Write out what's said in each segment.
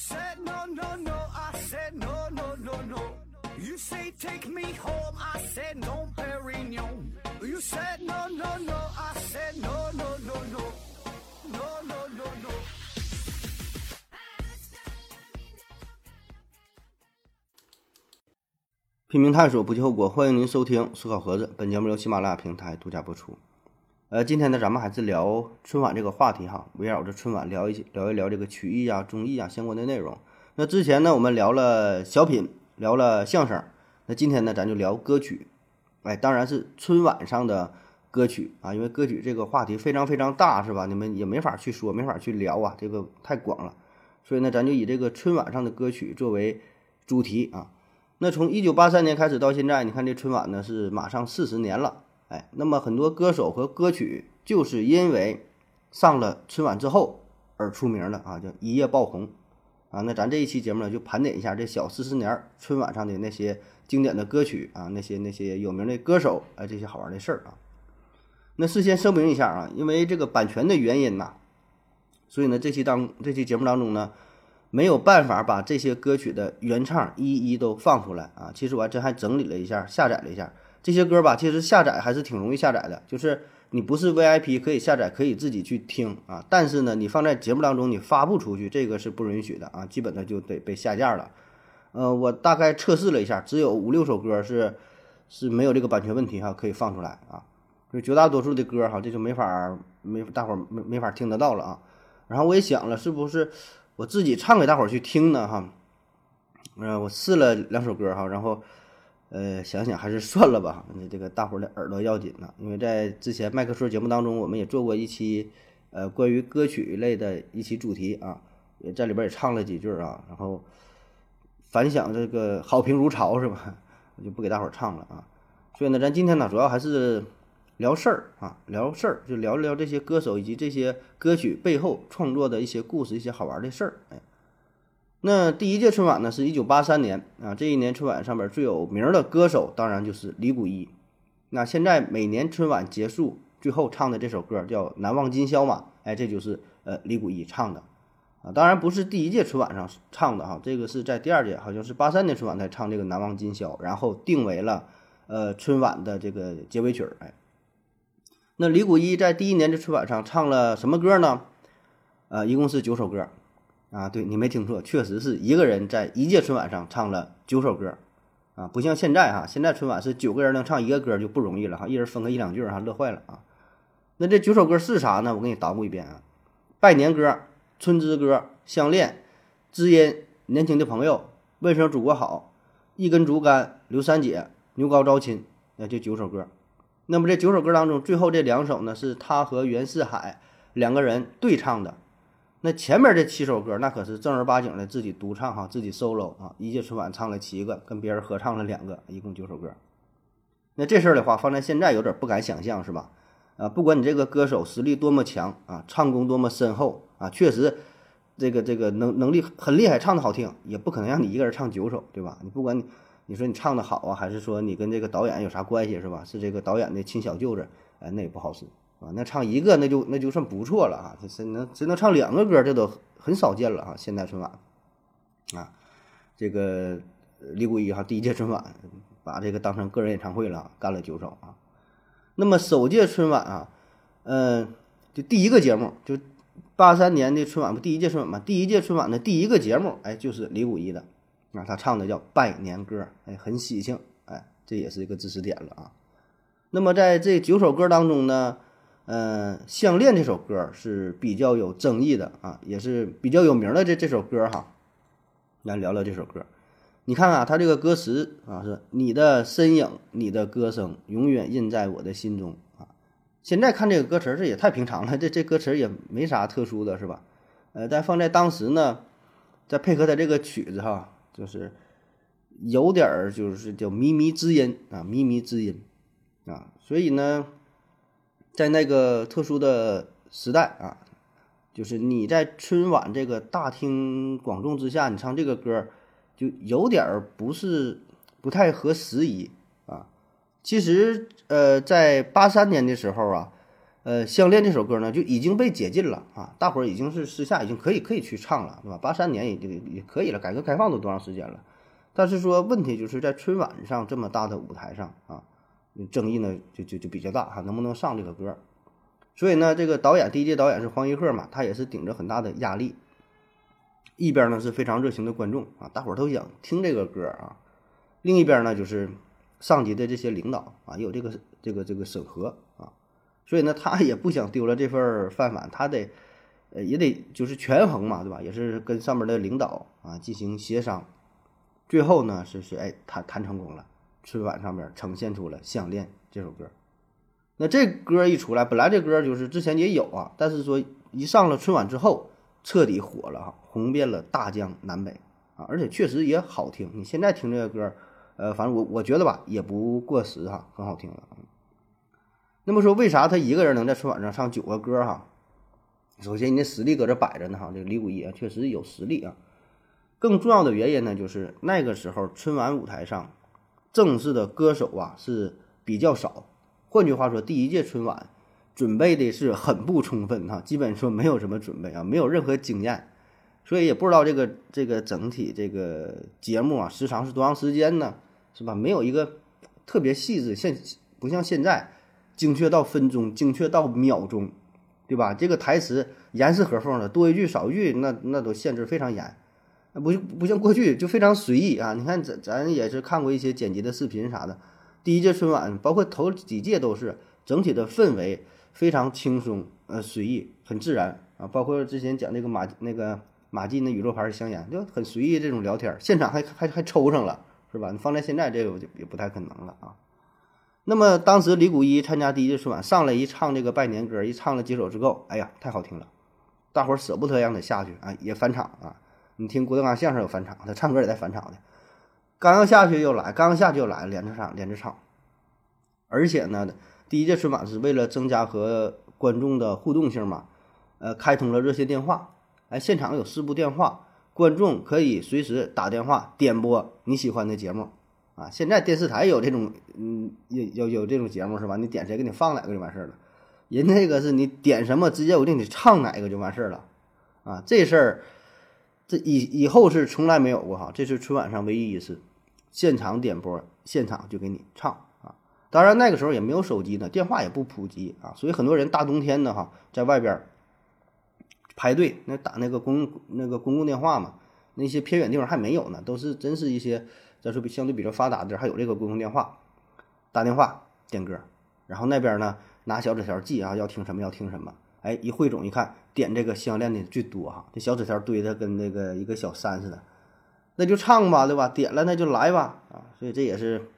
said no, no, no. I said no, no, no, no. You say take me home. I said no, Perignon. You said no, no, no. I said no, no, no, no. No, no, no, no. 拼命探索，不计后果。欢迎您收听思考盒子，本节目由喜马拉雅平台独家播出。呃，今天呢，咱们还是聊春晚这个话题哈，围绕着春晚聊一聊一聊这个曲艺啊、综艺啊相关的内容。那之前呢，我们聊了小品，聊了相声，那今天呢，咱就聊歌曲。哎，当然是春晚上的歌曲啊，因为歌曲这个话题非常非常大，是吧？你们也没法去说，没法去聊啊，这个太广了。所以呢，咱就以这个春晚上的歌曲作为主题啊。那从一九八三年开始到现在，你看这春晚呢是马上四十年了，哎，那么很多歌手和歌曲就是因为上了春晚之后而出名的啊，叫一夜爆红啊。那咱这一期节目呢就盘点一下这小四十年春晚上的那些经典的歌曲啊，那些那些有名的歌手哎，这些好玩的事儿啊。那事先声明一下啊，因为这个版权的原因呐，所以呢这期当这期节目当中呢。没有办法把这些歌曲的原唱一一都放出来啊！其实我还真还整理了一下，下载了一下这些歌吧。其实下载还是挺容易下载的，就是你不是 VIP 可以下载，可以自己去听啊。但是呢，你放在节目当中你发布出去，这个是不允许的啊，基本的就得被下架了。呃，我大概测试了一下，只有五六首歌是是没有这个版权问题哈，可以放出来啊。就绝大多数的歌哈，这就没法没大伙没没法听得到了啊。然后我也想了，是不是？我自己唱给大伙去听呢，哈，嗯，我试了两首歌哈，然后，呃，想想还是算了吧，你这个大伙儿的耳朵要紧呢，因为在之前麦克说节目当中，我们也做过一期，呃，关于歌曲类的一期主题啊，也在里边也唱了几句啊，然后反响这个好评如潮是吧？我就不给大伙儿唱了啊，所以呢，咱今天呢，主要还是。聊事儿啊，聊事儿就聊聊这些歌手以及这些歌曲背后创作的一些故事，一些好玩的事儿。哎，那第一届春晚呢，是一九八三年啊。这一年春晚上面最有名的歌手，当然就是李谷一。那现在每年春晚结束最后唱的这首歌叫《难忘今宵》嘛，哎，这就是呃李谷一唱的啊。当然不是第一届春晚上唱的哈，这个是在第二届，好像是八三年春晚才唱这个《难忘今宵》，然后定为了呃春晚的这个结尾曲儿。哎。那李谷一在第一年的春晚上唱了什么歌呢？啊，一共是九首歌，啊，对你没听错，确实是一个人在一届春晚上唱了九首歌，啊，不像现在哈，现在春晚是九个人能唱一个歌就不容易了哈，一人分个一两句哈，乐坏了啊。那这九首歌是啥呢？我给你捣鼓一遍啊：拜年歌、春之歌、相恋、知音、年轻的朋友、问声祖国好、一根竹竿、刘三姐、牛高招亲，那就九首歌。那么这九首歌当中，最后这两首呢，是他和袁世海两个人对唱的。那前面这七首歌，那可是正儿八经的自己独唱哈，自己 solo 啊。一届春晚唱了七个，跟别人合唱了两个，一共九首歌。那这事儿的话，放在现在有点不敢想象，是吧？啊，不管你这个歌手实力多么强啊，唱功多么深厚啊，确实这个这个能能力很厉害，唱的好听，也不可能让你一个人唱九首，对吧？你不管你。你说你唱的好啊，还是说你跟这个导演有啥关系是吧？是这个导演的亲小舅子，哎，那也不好使啊。那唱一个那就那就算不错了啊。这谁能谁能唱两个歌，这都很少见了啊。现代春晚啊，这个李谷一哈第一届春晚把这个当成个人演唱会了，干了九首啊。那么首届春晚啊，嗯，就第一个节目就八三年的春晚不第一届春晚嘛，第一届春晚的第一个节目哎就是李谷一的。啊，他唱的叫拜年歌，哎，很喜庆，哎，这也是一个知识点了啊。那么在这九首歌当中呢，嗯，《项链》这首歌是比较有争议的啊，也是比较有名的这这首歌哈。来聊聊这首歌，你看啊，它这个歌词啊是“你的身影，你的歌声，永远印在我的心中”啊。现在看这个歌词，这也太平常了，这这歌词也没啥特殊的是吧？呃，但放在当时呢，再配合它这个曲子哈。就是有点儿，就是叫靡靡之音啊，靡靡之音啊，所以呢，在那个特殊的时代啊，就是你在春晚这个大庭广众之下，你唱这个歌，就有点儿不是不太合时宜啊。其实，呃，在八三年的时候啊，呃，《相恋》这首歌呢就已经被解禁了啊，大伙儿已经是私下已经可以可以去唱了，对吧？八三年也就也可以了，改革开放都多长时间了？但是说问题就是在春晚上这么大的舞台上啊，争议呢就就就比较大哈，能不能上这个歌？所以呢，这个导演第一届导演是黄一鹤嘛，他也是顶着很大的压力，一边呢是非常热情的观众啊，大伙儿都想听这个歌啊，另一边呢就是上级的这些领导啊，有这个这个这个审核啊，所以呢，他也不想丢了这份饭碗，他得呃也得就是权衡嘛，对吧？也是跟上面的领导啊进行协商。最后呢，是是哎，谈谈成功了，春晚上面呈现出了《相恋》这首歌。那这歌一出来，本来这歌就是之前也有啊，但是说一上了春晚之后，彻底火了哈，红遍了大江南北啊，而且确实也好听。你现在听这个歌，呃，反正我我觉得吧，也不过时哈，很好听了。那么说，为啥他一个人能在春晚上唱九个歌哈？首先，你那实力搁这摆着呢哈，这个李谷一啊，确实有实力啊。更重要的原因呢，就是那个时候春晚舞台上正式的歌手啊是比较少。换句话说，第一届春晚准备的是很不充分哈，基本说没有什么准备啊，没有任何经验，所以也不知道这个这个整体这个节目啊时长是多长时间呢？是吧？没有一个特别细致，现不像现在精确到分钟，精确到秒钟，对吧？这个台词严丝合缝的，多一句少一句，那那都限制非常严。不不像过去就非常随意啊！你看咱咱也是看过一些剪辑的视频啥的，第一届春晚包括头几届都是整体的氛围非常轻松，呃，随意很自然啊。包括之前讲那个马那个马季那宇宙牌香烟就很随意这种聊天，现场还还还抽上了是吧？你放在现在这个就也不太可能了啊。那么当时李谷一参加第一届春晚，上来一唱这个拜年歌，一唱了几首之后，哎呀，太好听了，大伙舍不得让他下去啊，也返场啊。你听郭德纲相声有返场，他唱歌也在返场的，刚要下去又来，刚下去又来，连着唱，连着唱。而且呢，第一届春晚是为了增加和观众的互动性嘛，呃，开通了热线电话，哎，现场有四部电话，观众可以随时打电话点播你喜欢的节目啊。现在电视台有这种，嗯，有有有这种节目是吧？你点谁给你放哪个就完事儿了。人那个是你点什么，直接我给你唱哪个就完事儿了啊。这事儿。这以以后是从来没有过哈，这是春晚上唯一一次，现场点播，现场就给你唱啊。当然那个时候也没有手机呢，电话也不普及啊，所以很多人大冬天的哈，在外边排队那打那个公那个公共电话嘛，那些偏远地方还没有呢，都是真是一些咱说相对比较发达的还有这个公共电话，打电话点歌，然后那边呢拿小纸条记啊，要听什么要听什么。哎，一汇总一看，点这个项链的最多哈，这小纸条堆的跟那个一个小山似的，那就唱吧，对吧？点了那就来吧，啊，所以这也是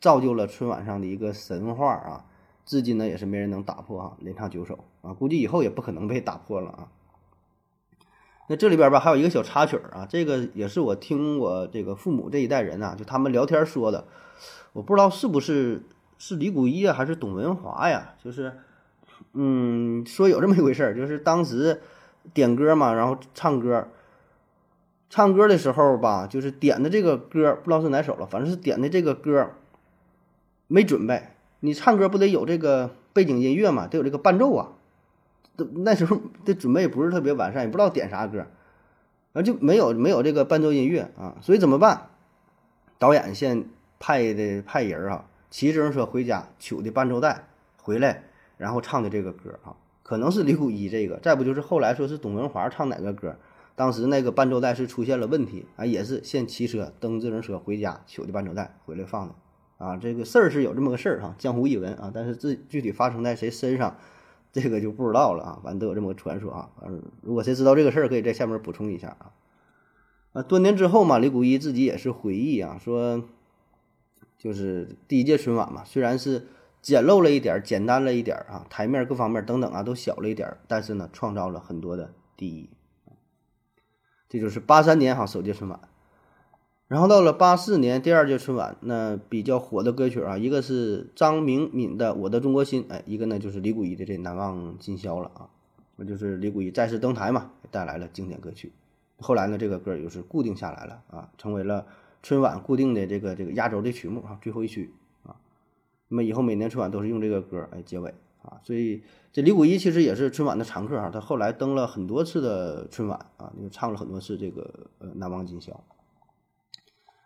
造就了春晚上的一个神话啊，至今呢也是没人能打破啊，连唱九首啊，估计以后也不可能被打破了啊。那这里边吧还有一个小插曲啊，这个也是我听我这个父母这一代人啊，就他们聊天说的，我不知道是不是是李谷一啊，还是董文华呀，就是。嗯，说有这么一回事儿，就是当时点歌嘛，然后唱歌，唱歌的时候吧，就是点的这个歌不知道是哪首了，反正是点的这个歌没准备。你唱歌不得有这个背景音乐嘛，得有这个伴奏啊。都那时候的准备不是特别完善，也不知道点啥歌，啊就没有没有这个伴奏音乐啊，所以怎么办？导演先派的派人啊，骑自行车回家取的伴奏带回来。然后唱的这个歌啊，可能是李谷一这个，再不就是后来说是董文华唱哪个歌，当时那个伴奏带是出现了问题啊，也是先骑车蹬自行车回家取的伴奏带回来放的啊，这个事儿是有这么个事儿哈，江湖一闻啊，但是这具体发生在谁身上，这个就不知道了啊，反正都有这么个传说啊，嗯，如果谁知道这个事儿，可以在下面补充一下啊。啊，多年之后嘛，李谷一自己也是回忆啊，说就是第一届春晚嘛，虽然是。简陋了一点，简单了一点啊，台面各方面等等啊都小了一点，但是呢，创造了很多的第一。这就是八三年哈首届春晚，然后到了八四年第二届春晚，那比较火的歌曲啊，一个是张明敏的《我的中国心》，哎，一个呢就是李谷一的这《难忘今宵》了啊，那就是李谷一再次登台嘛，带来了经典歌曲。后来呢，这个歌也就是固定下来了啊，成为了春晚固定的这个这个压轴的曲目啊，最后一曲。那么以后每年春晚都是用这个歌哎结尾啊，所以这李谷一其实也是春晚的常客啊，他后来登了很多次的春晚啊，就唱了很多次这个呃《难忘今宵》。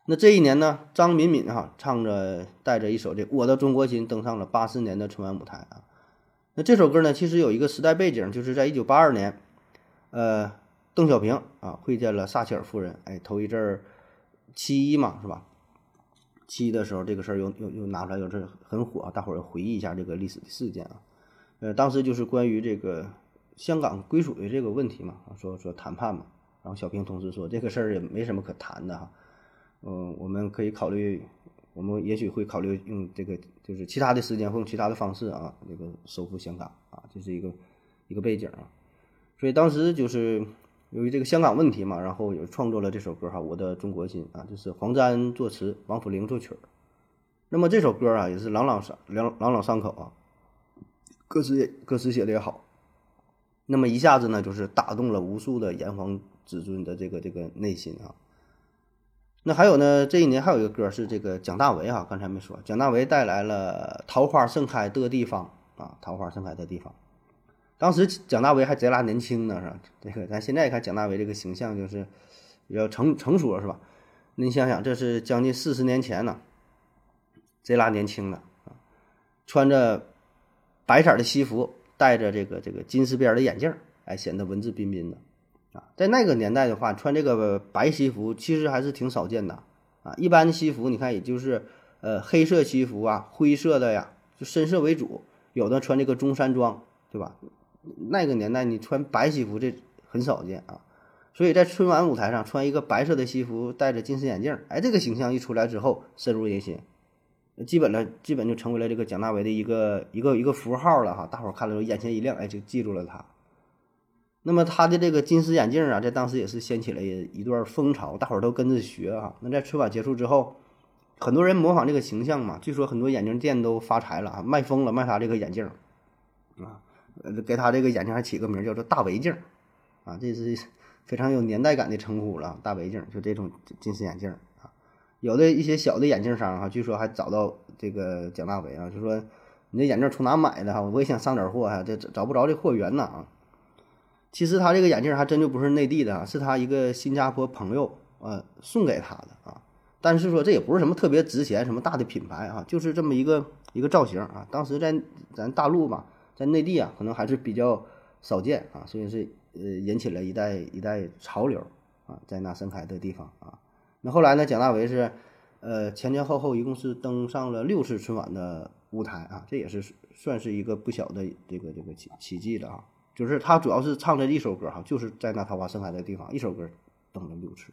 那这一年呢，张敏敏哈唱着带着一首这《我的中国心》登上了八四年的春晚舞台啊。那这首歌呢，其实有一个时代背景，就是在一九八二年，呃，邓小平啊会见了撒切尔夫人，哎，头一阵儿七一嘛，是吧？七的时候，这个事儿又又又拿出来，又是很火，大伙儿回忆一下这个历史的事件啊。呃，当时就是关于这个香港归属的这个问题嘛，说说谈判嘛。然后小平同志说，这个事儿也没什么可谈的哈，嗯，我们可以考虑。我们也许会考虑用这个，就是其他的时间或用其他的方式啊，这个收复香港啊，这是一个一个背景啊。所以当时就是由于这个香港问题嘛，然后也创作了这首歌哈，《我的中国心》啊，就是黄沾作词，王府龄作曲。那么这首歌啊，也是朗朗上朗朗朗上口啊，歌词也歌词写的也好。那么一下子呢，就是打动了无数的炎黄子孙的这个这个内心啊。那还有呢？这一年还有一个歌是这个蒋大为啊，刚才没说，蒋大为带来了《桃花盛开的地方》啊，《桃花盛开的地方》。当时蒋大为还贼拉年轻呢，是吧？这个咱现在看蒋大为这个形象就是比较成成熟了，是吧？你想想，这是将近四十年前呢，贼拉年轻的啊，穿着白色的西服，戴着这个这个金丝边的眼镜，哎，显得文质彬彬的啊。在那个年代的话，穿这个白西服其实还是挺少见的啊。一般的西服，你看也就是呃黑色西服啊，灰色的呀，就深色为主。有的穿这个中山装，对吧？那个年代你穿白西服这很少见啊。所以在春晚舞台上穿一个白色的西服，戴着近视眼镜，哎，这个形象一出来之后，深入人心，基本呢，基本就成为了这个蒋大为的一个一个一个符号了哈。大伙儿看了之后眼前一亮，哎，就记住了他。那么他的这个金丝眼镜啊，在当时也是掀起了一段风潮，大伙儿都跟着学啊。那在春晚结束之后，很多人模仿这个形象嘛，据说很多眼镜店都发财了啊，卖疯了，卖他这个眼镜啊，给他这个眼镜还起个名叫做“大围镜”啊，这是非常有年代感的称呼了，“大围镜”就这种近视眼镜啊。有的一些小的眼镜商啊，据说还找到这个蒋大为啊，就说你这眼镜从哪买的哈？我也想上点货哈，这找不着这货源呢啊。其实他这个眼镜还真就不是内地的啊，是他一个新加坡朋友呃送给他的啊。但是说这也不是什么特别值钱、什么大的品牌啊，就是这么一个一个造型啊。当时在咱大陆吧，在内地啊，可能还是比较少见啊，所以是呃引起了一代一代潮流啊，在那盛开的地方啊。那后来呢，蒋大为是呃前前后后一共是登上了六次春晚的舞台啊，这也是算是一个不小的这个这个奇奇迹了啊。就是他主要是唱的一首歌哈，就是在那桃花盛开的地方，一首歌登了六次。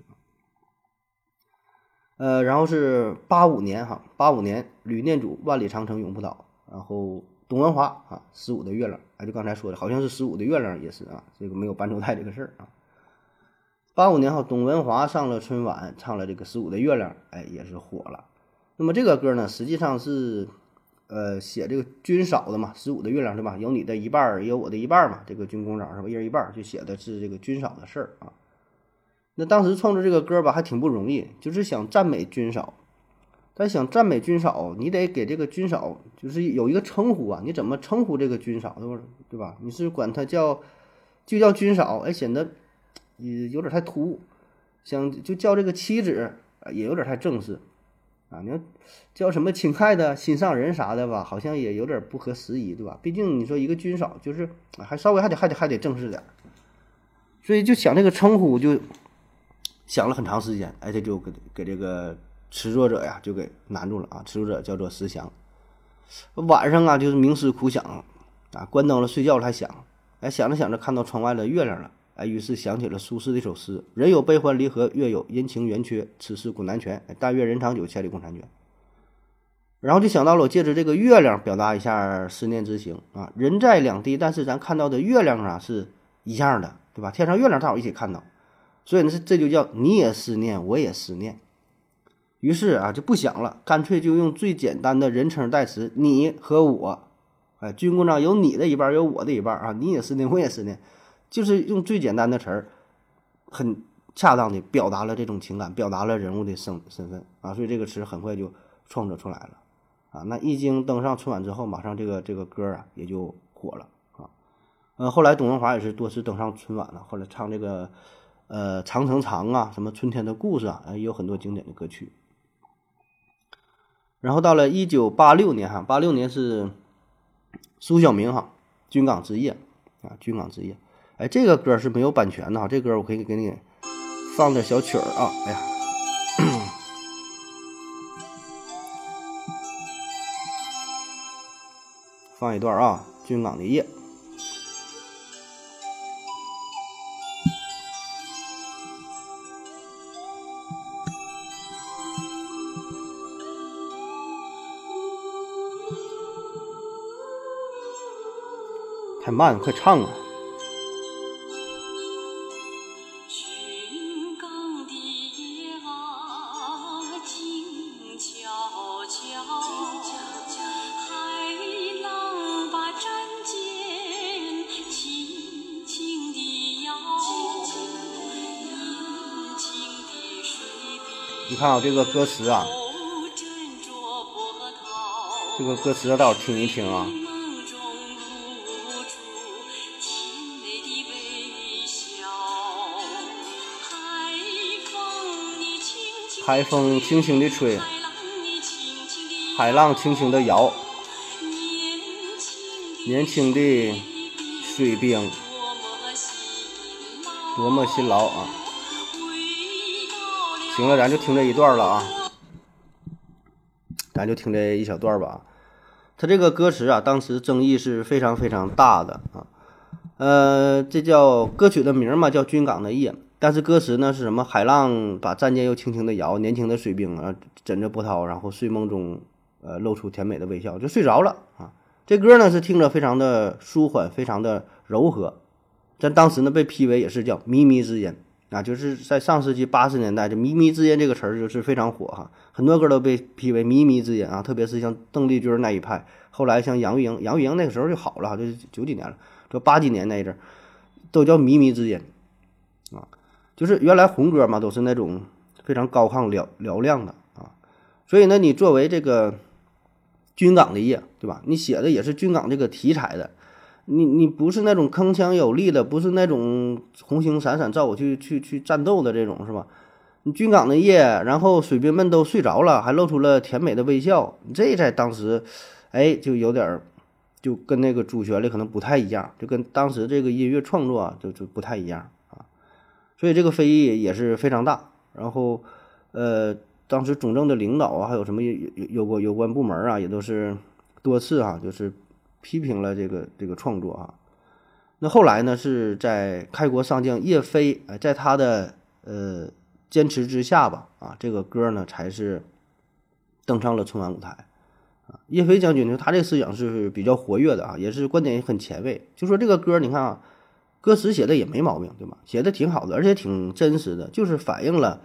呃，然后是八五年哈，八五年吕念祖万里长城永不倒，然后董文华啊十五的月亮，哎，就刚才说的，好像是十五的月亮也是啊，这个没有伴奏带这个事儿啊。八五年后，董文华上了春晚，唱了这个十五的月亮，哎，也是火了。那么这个歌呢，实际上是。呃，写这个军嫂的嘛，十五的月亮是吧？有你的一半，也有我的一半嘛。这个军工长是吧？一人一半，就写的是这个军嫂的事儿啊。那当时创作这个歌吧，还挺不容易，就是想赞美军嫂。但想赞美军嫂，你得给这个军嫂就是有一个称呼啊。你怎么称呼这个军嫂，对吧？你是管她叫就叫军嫂，哎，显得也有点太突兀。想就叫这个妻子，也有点太正式。啊，你要叫什么亲爱的心上人啥的吧，好像也有点不合时宜，对吧？毕竟你说一个军嫂，就是还稍微还得还得还得正式点，所以就想这个称呼，就想了很长时间，哎，他就给给这个词作者呀就给难住了啊。词作者叫做石祥，晚上啊就是冥思苦想啊，关灯了睡觉了还想，哎，想着想着看到窗外的月亮了。哎，于是想起了苏轼的一首诗：“人有悲欢离合，月有阴晴圆缺，此事古难全。但愿人长久，千里共婵娟。”然后就想到了，我借着这个月亮表达一下思念之情啊。人在两地，但是咱看到的月亮啊是一样的，对吧？天上月亮，大伙一起看到，所以呢，这就叫你也思念，我也思念。于是啊，就不想了，干脆就用最简单的人称代词“你”和“我”。哎，军工长有你的一半，有我的一半啊，你也思念，我也思念。就是用最简单的词儿，很恰当的表达了这种情感，表达了人物的身身份啊，所以这个词很快就创作出来了啊。那一经登上春晚之后，马上这个这个歌啊也就火了啊。呃，后来董文华也是多次登上春晚了，后来唱这个呃《长城长》啊，什么《春天的故事》啊，也有很多经典的歌曲。然后到了一九八六年哈，八六年是苏小明哈《军港之夜》啊，《军港之夜》。哎，这个歌是没有版权的哈，这歌我可以给你放点小曲儿啊。哎呀，放一段啊，《军港的夜》。太慢，快唱啊！你看啊，这个歌词啊，这个歌词大伙听一听啊。海风轻轻地吹，海浪轻轻地摇，年轻的水兵多么辛劳啊！行了，咱就听这一段了啊，咱就听这一小段吧。他这个歌词啊，当时争议是非常非常大的啊。呃，这叫歌曲的名嘛，叫《军港的夜》。但是歌词呢是什么？海浪把战舰又轻轻地摇，年轻的水兵啊枕着波涛，然后睡梦中，呃露出甜美的微笑，就睡着了啊。这歌呢是听着非常的舒缓，非常的柔和，但当时呢被批为也是叫靡靡之音啊，就是在上世纪八十年代，这靡靡之音这个词儿就是非常火哈，很多歌都被批为靡靡之音啊，特别是像邓丽君那一派，后来像杨钰莹，杨钰莹那个时候就好了，就九几年了，就八几年那一阵儿，都叫靡靡之音啊。就是原来红歌嘛，都是那种非常高亢嘹嘹亮的啊，所以呢，你作为这个军港的夜，对吧？你写的也是军港这个题材的，你你不是那种铿锵有力的，不是那种红星闪闪照我去去去战斗的这种，是吧？你军港的夜，然后水兵们都睡着了，还露出了甜美的微笑，这在当时，哎，就有点儿，就跟那个主旋律可能不太一样，就跟当时这个音乐创作啊，就就不太一样。所以这个非议也是非常大，然后，呃，当时总政的领导啊，还有什么有有有关有关部门啊，也都是多次啊，就是批评了这个这个创作啊。那后来呢，是在开国上将叶飞哎，在他的呃坚持之下吧，啊，这个歌呢才是登上了春晚舞台啊。叶飞将军呢，他这个思想是比较活跃的啊，也是观点也很前卫。就说这个歌，你看啊。歌词写的也没毛病，对吧？写的挺好的，而且挺真实的，就是反映了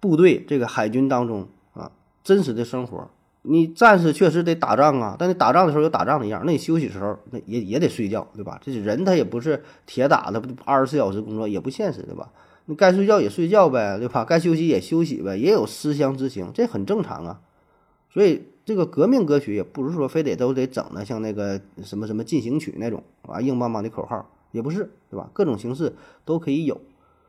部队这个海军当中啊真实的生活。你战士确实得打仗啊，但你打仗的时候有打仗的样，那你休息的时候那也也得睡觉，对吧？这人他也不是铁打的，二十四小时工作也不现实，对吧？你该睡觉也睡觉呗，对吧？该休息也休息呗，也有思乡之情，这很正常啊。所以这个革命歌曲也不是说非得都得整的像那个什么什么进行曲那种啊硬邦邦的口号。也不是，对吧？各种形式都可以有，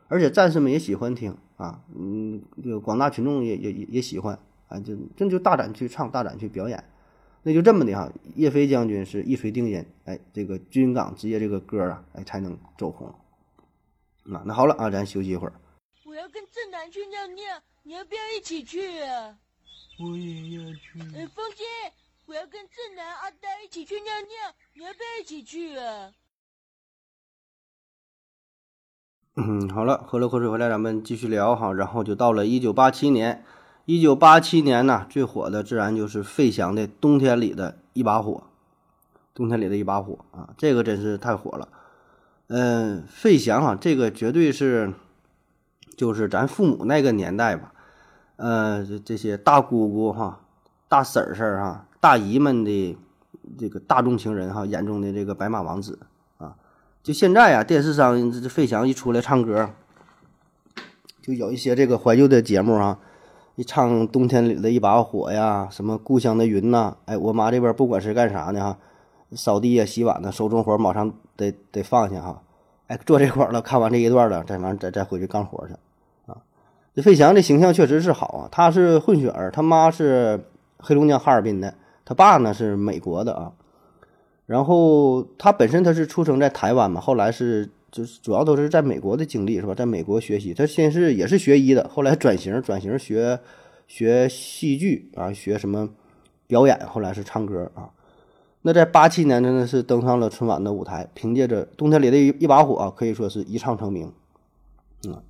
而且战士们也喜欢听啊，嗯，这个广大群众也也也也喜欢啊，就这就大胆去唱，大胆去表演，那就这么的哈。叶飞将军是一锤定音，哎，这个军港之夜这个歌啊，哎才能走红。那那好了啊，咱休息一会儿。我要跟正南去尿尿，你要不要一起去啊？我也要去。哎，风姐，我要跟正南阿呆一起去尿尿，你要不要一起去啊？嗯，好了，喝了口水回来，咱们继续聊哈。然后就到了一九八七年，一九八七年呢，最火的自然就是费翔的《冬天里的一把火》，冬天里的一把火啊，这个真是太火了。嗯，费翔哈，这个绝对是，就是咱父母那个年代吧，呃，这这些大姑姑哈、大婶婶哈、大姨们的这个大众情人哈眼中的这个白马王子。就现在呀，电视上这这费翔一出来唱歌，就有一些这个怀旧的节目啊，一唱冬天里的一把火呀，什么故乡的云呐，哎，我妈这边不管是干啥呢哈，扫地呀、洗碗呢，手中活马上得得放下哈，哎，做这块儿了，看完这一段了，再完再再回去干活去啊。这费翔这形象确实是好啊，他是混血儿，他妈是黑龙江哈尔滨的，他爸呢是美国的啊。然后他本身他是出生在台湾嘛，后来是就是主要都是在美国的经历是吧？在美国学习，他先是也是学医的，后来转型转型学学戏剧啊，学什么表演，后来是唱歌啊。那在八七年真的是登上了春晚的舞台，凭借着《冬天里的一一把火》啊，可以说是一唱成名。嗯，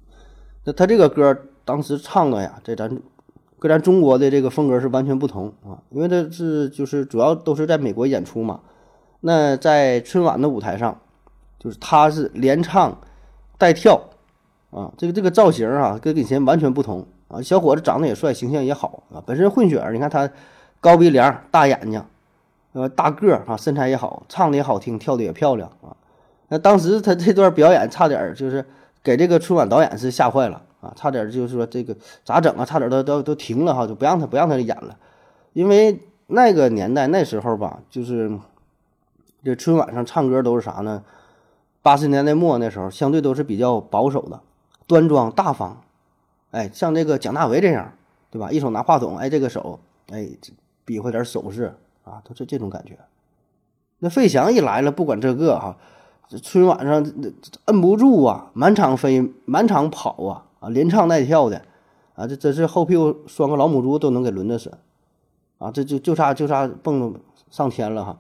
那他这个歌当时唱的呀，在咱跟咱中国的这个风格是完全不同啊，因为这是就是主要都是在美国演出嘛。那在春晚的舞台上，就是他是连唱带跳，啊，这个这个造型啊，跟以前完全不同啊。小伙子长得也帅，形象也好啊。本身混血儿，你看他高鼻梁、大眼睛，呃，大个儿啊，身材也好，唱的也好听，跳的也漂亮啊。那当时他这段表演差点就是给这个春晚导演是吓坏了啊，差点就是说这个咋整啊？差点都都都停了哈，就不让他不让他演了，因为那个年代那时候吧，就是。这春晚上唱歌都是啥呢？八十年代末那时候，相对都是比较保守的，端庄大方。哎，像这个蒋大为这样，对吧？一手拿话筒，哎，这个手，哎，比划点手势啊，都是这种感觉。那费翔一来了，不管这个哈，这春晚上摁不住啊，满场飞，满场跑啊，啊，连唱带跳的，啊，这真是后屁股拴个老母猪都能给抡得死，啊，这就就差就差蹦上天了哈。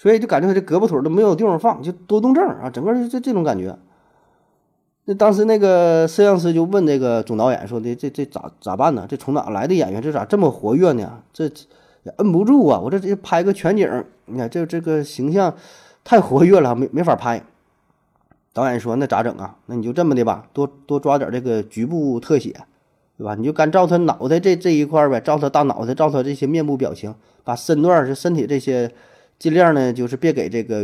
所以就感觉他这胳膊腿都没有地方放，就多动症啊，整个这这种感觉。那当时那个摄像师就问这个总导演说的：“这这咋咋办呢？这从哪来的演员？这咋这么活跃呢？这也摁不住啊！我这这拍个全景，你看这这个形象太活跃了，没没法拍。”导演说：“那咋整啊？那你就这么的吧，多多抓点这个局部特写，对吧？你就干照他脑袋这这一块呗，照他大脑袋，照他这些面部表情，把身段是身体这些。”尽量呢，就是别给这个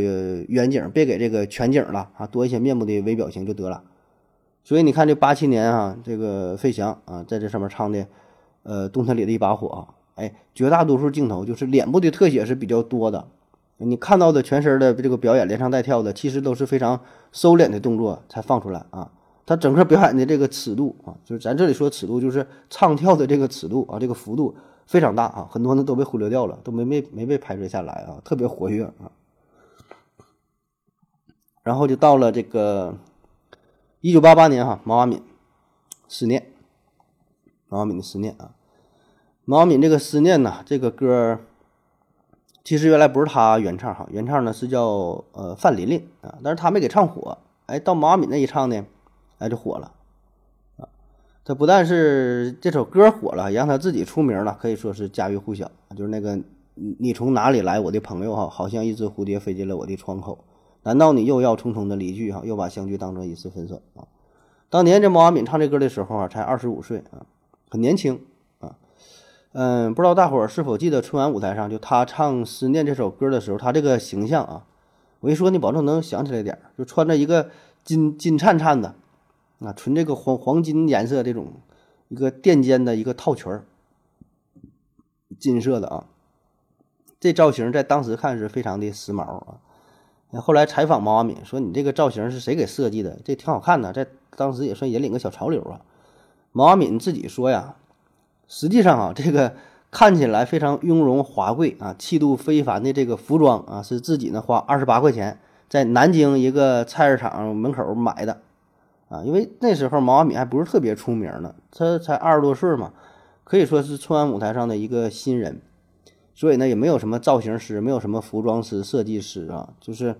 远景，别给这个全景了啊，多一些面部的微表情就得了。所以你看，这八七年啊，这个费翔啊，在这上面唱的，呃，冬天里的一把火，啊哎，绝大多数镜头就是脸部的特写是比较多的。你看到的全身的这个表演，连唱带跳的，其实都是非常收敛的动作才放出来啊。他整个表演的这个尺度啊，就是咱这里说尺度，就是唱跳的这个尺度啊，这个幅度。非常大啊，很多呢都被忽略掉了，都没没没被拍摄下来啊，特别活跃啊。然后就到了这个一九八八年哈，毛阿敏思念，毛阿敏的思念啊，毛阿敏这个思念呢，这个歌其实原来不是他原唱哈，原唱呢是叫呃范琳琳啊，但是他没给唱火，哎，到毛阿敏那一唱呢，哎就火了。他不但是这首歌火了，也让他自己出名了，可以说是家喻户晓。就是那个你从哪里来，我的朋友哈，好像一只蝴蝶飞进了我的窗口。难道你又要匆匆的离去哈，又把相聚当成一次分手啊？当年这毛阿敏唱这歌的时候啊，才二十五岁啊，很年轻啊。嗯，不知道大伙儿是否记得春晚舞台上，就他唱《思念》这首歌的时候，他这个形象啊，我一说你保证能想起来点儿，就穿着一个金金灿灿的。啊，纯这个黄黄金颜色这种一个垫肩的一个套裙儿，金色的啊，这造型在当时看是非常的时髦啊。后来采访毛阿敏说：“你这个造型是谁给设计的？这挺好看的，在当时也算引领个小潮流啊。”毛阿敏自己说呀：“实际上啊，这个看起来非常雍容华贵啊，气度非凡的这个服装啊，是自己呢花二十八块钱在南京一个菜市场门口买的。”啊，因为那时候毛阿敏还不是特别出名呢，他才二十多岁嘛，可以说是春晚舞台上的一个新人，所以呢也没有什么造型师，没有什么服装师、设计师啊，就是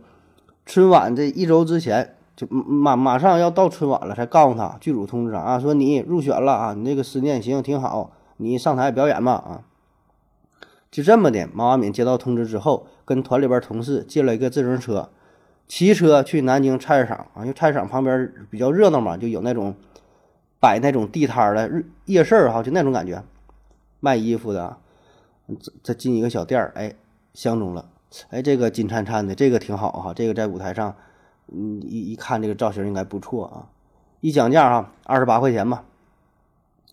春晚这一周之前就马马上要到春晚了，才告诉他剧组通知啊，说你入选了啊，你这个思念行挺好，你上台表演吧啊，就这么的，毛阿敏接到通知之后，跟团里边同事借了一个自行车。骑车去南京菜市场啊，因为菜市场旁边比较热闹嘛，就有那种摆那种地摊的夜市儿哈，就那种感觉，卖衣服的，再进一个小店儿，哎，相中了，哎，这个金灿灿的，这个挺好哈，这个在舞台上，嗯，一一看这个造型应该不错啊，一讲价哈，二十八块钱吧，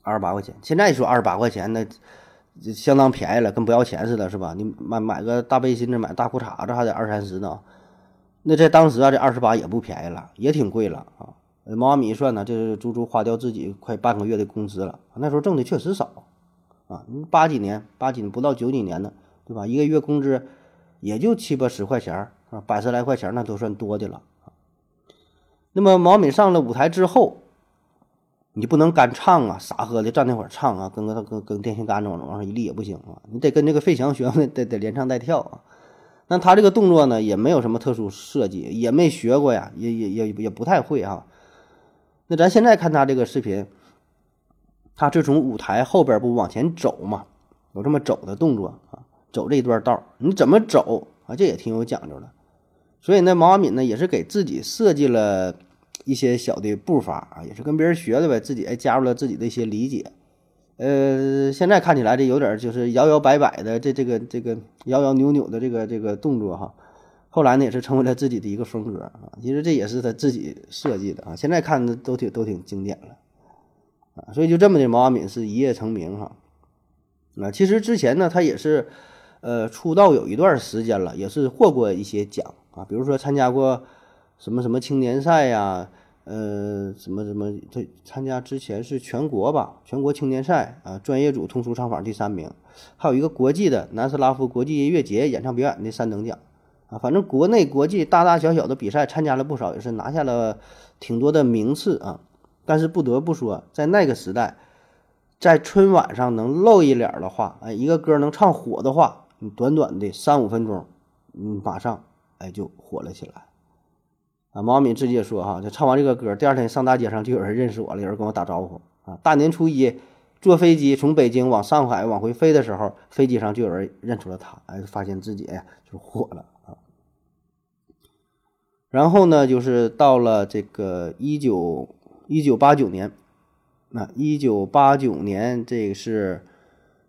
二十八块钱。现在说二十八块钱，那相当便宜了，跟不要钱似的，是吧？你买买个大背心子，买大裤衩子还得二三十呢。那在当时啊，这二十八也不便宜了，也挺贵了啊。毛阿敏一算呢，这是足足花掉自己快半个月的工资了。那时候挣的确实少啊，八几年，八几年不到九几年呢，对吧？一个月工资也就七八十块钱啊，百十来块钱那都算多的了。那么毛阿敏上了舞台之后，你不能干唱啊，傻呵的站那会儿唱啊，跟个跟跟电线杆子往往上一立也不行啊，你得跟这个费翔学，得得连唱带跳啊。那他这个动作呢，也没有什么特殊设计，也没学过呀，也也也也不太会啊。那咱现在看他这个视频，他是从舞台后边不往前走嘛，有这么走的动作啊，走这一段道你怎么走啊？这也挺有讲究的。所以呢，毛阿敏呢也是给自己设计了一些小的步伐啊，也是跟别人学的呗，自己还加入了自己的一些理解。呃，现在看起来这有点就是摇摇摆摆的，这这个这个摇摇扭扭的这个这个动作哈。后来呢，也是成为了自己的一个风格啊。其实这也是他自己设计的啊。现在看的都挺都挺经典了啊。所以就这么的，毛阿敏是一夜成名哈。啊，其实之前呢，他也是呃出道有一段时间了，也是获过一些奖啊，比如说参加过什么什么青年赛呀，呃，什么什么，他参加之前是全国吧，全国青年赛啊，专业组通俗唱法第三名，还有一个国际的南斯拉夫国际音乐节演唱表演的三等奖。啊，反正国内国际大大小小的比赛参加了不少，也是拿下了挺多的名次啊。但是不得不说，在那个时代，在春晚上能露一脸的话，哎，一个歌能唱火的话，你短短的三五分钟，嗯，马上哎就火了起来。啊，毛阿敏自己也说哈，就唱完这个歌，第二天上大街上就有人认识我了，有人跟我打招呼啊。大年初一坐飞机从北京往上海往回飞的时候，飞机上就有人认出了他，哎，发现自己就火了啊。然后呢，就是到了这个一九一九八九年，那一九八九年，这个是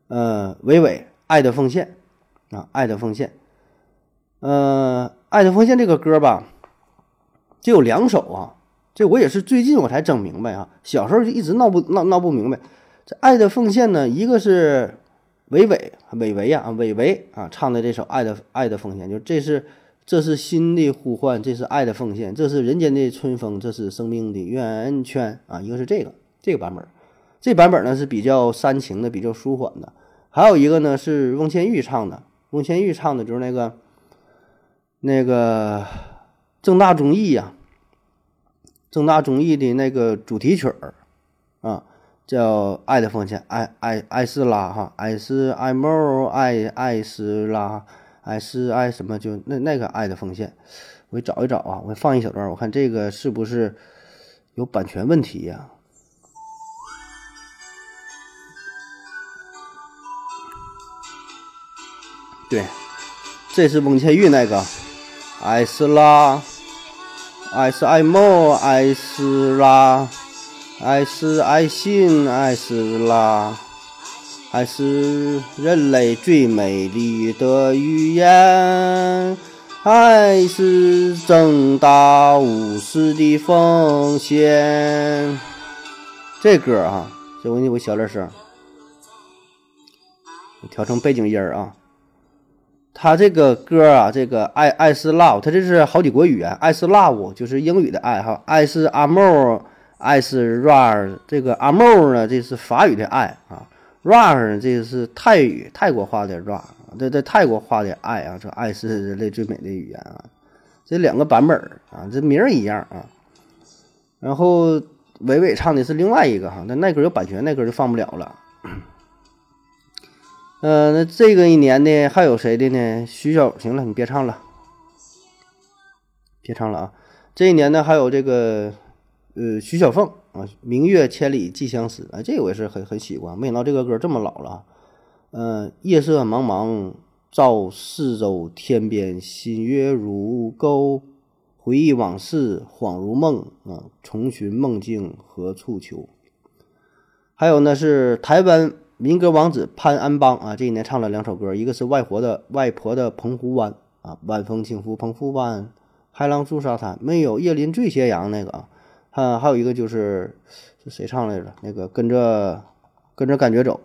呃，伟伟《爱的奉献》啊，《爱的奉献》呃，《爱的奉献》这个歌吧，就有两首啊，这我也是最近我才整明白啊，小时候就一直闹不闹闹不明白。这《爱的奉献》呢，一个是伟伟伟伟呀，伟伟啊唱的这首《爱的爱的奉献》，就这是。这是心的呼唤，这是爱的奉献，这是人间的春风，这是生命的源泉啊！一个是这个这个版本，这版本呢是比较煽情的，比较舒缓的。还有一个呢是翁倩玉唱的，翁倩玉唱的就是那个那个正大综艺呀，正大综艺的那个主题曲儿啊，叫《爱的奉献》，爱爱爱斯拉哈，爱是爱慕爱爱斯拉。爱是爱什么？就那那个爱的奉献，我找一找啊，我放一小段，我看这个是不是有版权问题呀？对，这是翁倩玉那个，爱是拉，爱是爱慕，爱是拉，爱是爱心，爱是拉。爱是人类最美丽的语言，爱是正大无私的奉献。这歌啊，这我给你小点声，调成背景音啊。他这个歌啊，这个爱爱是 love，他这是好几国语言，爱是 love 就是英语的爱哈，爱是 amour，爱是 rar，这个 amour 呢，这是法语的爱啊。ra 这个是泰语泰国话的 ra，这这泰国话的爱啊，这爱是人类最美的语言啊，这两个版本啊，这名儿一样啊。然后伟伟唱的是另外一个哈，那那歌有版权，那歌就放不了了。嗯，那这个一年呢，还有谁的呢？徐小，行了，你别唱了，别唱了啊。这一年呢，还有这个呃徐小凤。啊，明月千里寄相思，哎，这个我也是很很喜欢。没想到这个歌这么老了。嗯，夜色茫茫照四周，天边新月如钩。回忆往事恍如梦，啊，重寻梦境何处求？还有呢，是台湾民歌王子潘安邦啊，这一年唱了两首歌，一个是外婆的外婆的澎湖湾啊，晚风轻拂澎湖湾，海浪逐沙滩，没有叶林醉斜阳那个啊。啊，还有一个就是是谁唱来着？那个跟着跟着感觉走，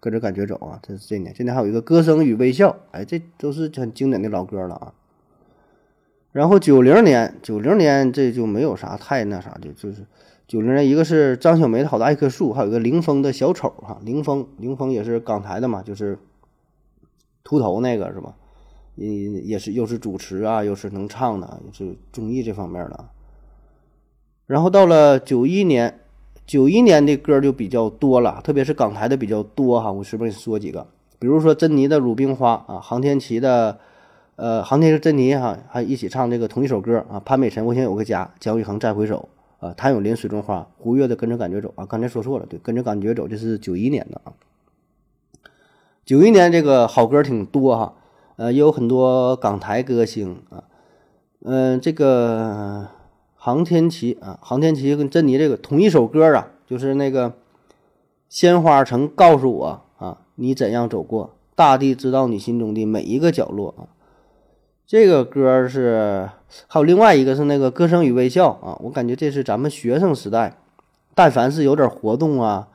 跟着感觉走啊，这是这年。这年还有一个歌声与微笑，哎，这都是很经典的老歌了啊。然后九零年，九零年这就没有啥太那啥的，就是九零年，一个是张小梅的好大一棵树，还有一个林峰的小丑哈，林峰，林峰也是港台的嘛，就是秃头那个是吧？嗯，也是又是主持啊，又是能唱的，也是综艺这方面的。然后到了九一年，九一年的歌就比较多了，特别是港台的比较多哈。我随便说几个，比如说珍妮的《鲁冰花》啊，航天琪的，呃，航天是珍妮哈还一起唱这个同一首歌啊。潘美辰《我想有个家》，姜育恒《再回首》啊，谭咏麟《水中花》，胡越的《跟着感觉走》啊。刚才说错了，对，《跟着感觉走》这是九一年的啊。九一年这个好歌挺多哈。呃，也有很多港台歌星啊，嗯，这个杭天琪啊，杭天琪跟珍妮这个同一首歌啊，就是那个鲜花曾告诉我啊，你怎样走过，大地知道你心中的每一个角落啊。这个歌是还有另外一个是那个歌声与微笑啊，我感觉这是咱们学生时代，但凡是有点活动啊。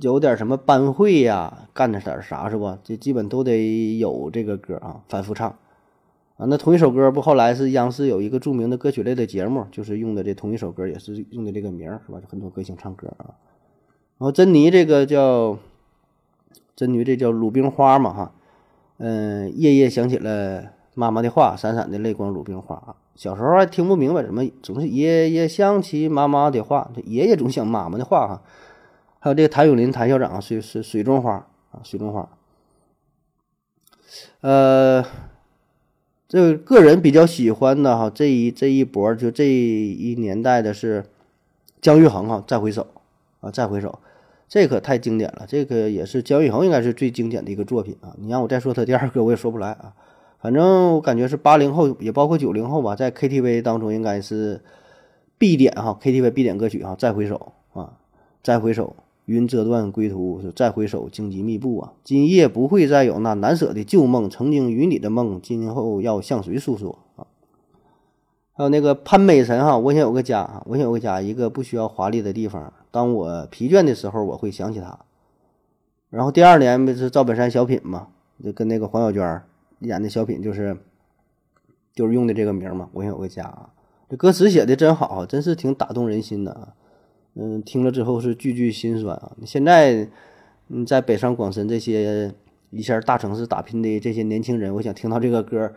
有点什么班会呀，干点点啥是不？这基本都得有这个歌啊，反复唱啊。那同一首歌不后来是央视有一个著名的歌曲类的节目，就是用的这同一首歌，也是用的这个名是吧？很多歌星唱歌啊。然后珍妮这个叫珍妮，这叫鲁冰花嘛哈。嗯，夜夜想起了妈妈的话，闪闪的泪光，鲁冰花。小时候还听不明白，怎么总是爷爷想起妈妈的话，爷爷总想妈妈的话哈。还有这个谭咏麟谭校长水水水中花啊，水中花。呃，这个人比较喜欢的哈，这一这一波就这一年代的是姜育恒哈，再回首啊，再回首，这可太经典了，这个也是姜育恒应该是最经典的一个作品啊。你让我再说他第二个，我也说不来啊。反正我感觉是八零后，也包括九零后吧，在 KTV 当中应该是必点哈，KTV 必点歌曲哈，再回首啊，再回首。云遮断归途，再回首，荆棘密布啊！今夜不会再有那难舍的旧梦，曾经与你的梦，今后要向谁诉说啊？还有那个潘美辰哈，我想有个家，我想有个家，一个不需要华丽的地方。当我疲倦的时候，我会想起他。然后第二年不是赵本山小品嘛，就跟那个黄小娟演的小品，就是就是用的这个名嘛。我想有个家啊，这歌词写的真好，真是挺打动人心的啊。嗯，听了之后是句句心酸啊！现在，嗯，在北上广深这些一线大城市打拼的这些年轻人，我想听到这个歌，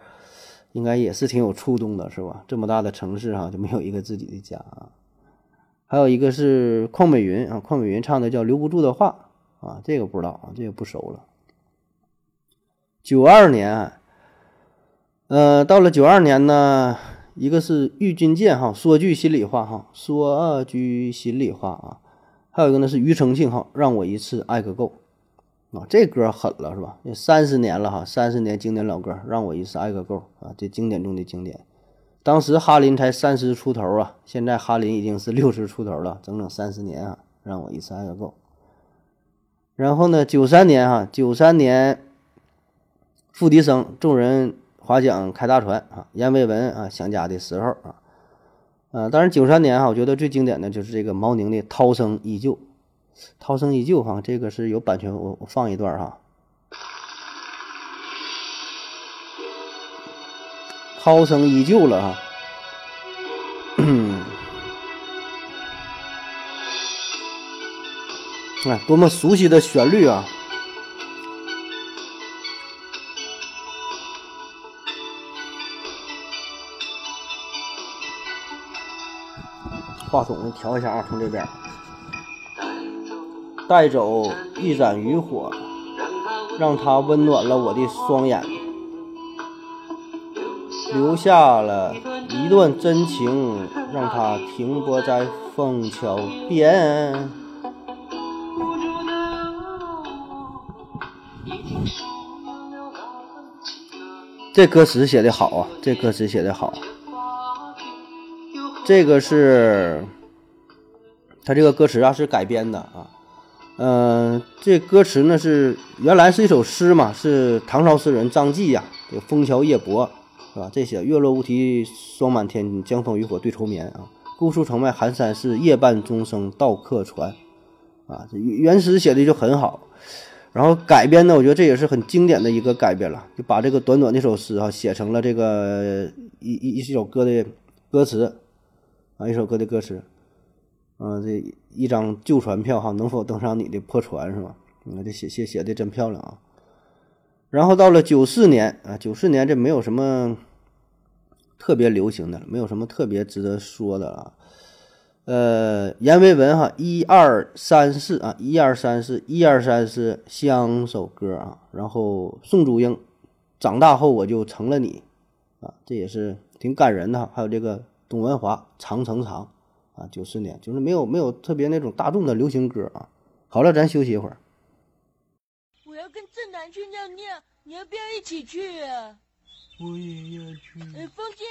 应该也是挺有触动的，是吧？这么大的城市哈，就没有一个自己的家啊。还有一个是邝美云啊，邝美云唱的叫《留不住的话》啊，这个不知道啊，这个不熟了。九二年，呃，到了九二年呢。一个是郁钧剑哈，说句心里话哈，说句心里话啊，还有一个呢是庾澄庆哈，让我一次爱个够啊，这歌狠了是吧？三十年了哈，三十年经典老歌，让我一次爱个够啊，这经典中的经典。当时哈林才三十出头啊，现在哈林已经是六十出头了，整整三十年啊，让我一次爱个够。然后呢，九三年哈，九三年，付笛声，众人。划桨开大船啊，阎维文啊想家的时候啊，啊，当然九三年哈，我觉得最经典的就是这个毛宁的《涛声依旧》，《涛声依旧》哈，这个是有版权，我我放一段哈，《涛声依旧》了哈，哎，多么熟悉的旋律啊！话筒调一下啊，从这边带走一盏渔火，让它温暖了我的双眼，留下了一段真情，让它停泊在枫桥边。这歌词写的好啊，这歌词写的好。这个是，他这个歌词啊是改编的啊，嗯，这歌词呢是原来是一首诗嘛，是唐朝诗人张继呀，这枫桥夜泊是吧？这写月落乌啼霜满天，江枫渔火对愁眠啊。姑苏城外寒山寺，夜半钟声到客船。啊，这原诗写的就很好，然后改编呢，我觉得这也是很经典的一个改编了，就把这个短短的一首诗啊写成了这个一一一首歌的歌词啊，一首歌的歌词，啊，这一张旧船票哈，能否登上你的破船是吧？你看，这写写写的真漂亮啊。然后到了九四年啊，九四年这没有什么特别流行的，没有什么特别值得说的了。呃，阎维文哈，一二三四啊，一二三四，一二三四，相首歌啊。然后宋祖英，长大后我就成了你啊，这也是挺感人的。还有这个董文华，长城长啊，九四年就是没有没有特别那种大众的流行歌啊。好了，咱休息一会儿。我要跟正南去尿尿，你要不要一起去啊？我也要去。哎，风姐，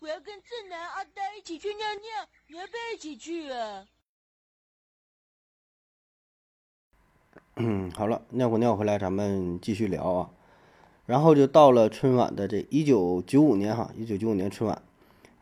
我要跟正南、阿呆一起去尿尿，你要不要一起去啊？嗯，好了，尿过尿回来，咱们继续聊啊。然后就到了春晚的这一九九五年哈，一九九五年春晚，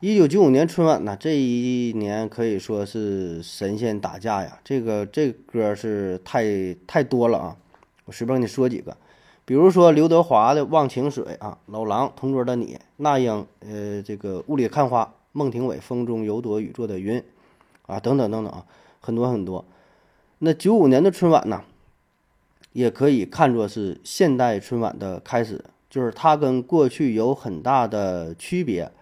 一九九五年春晚呢，这一年可以说是神仙打架呀。这个这歌是太太多了啊，我随便给你说几个，比如说刘德华的《忘情水》啊，老狼同桌的你，那英呃这个雾里看花，孟庭苇风中有朵雨做的云啊，等等等等啊，很多很多。那九五年的春晚呢？也可以看作是现代春晚的开始，就是它跟过去有很大的区别。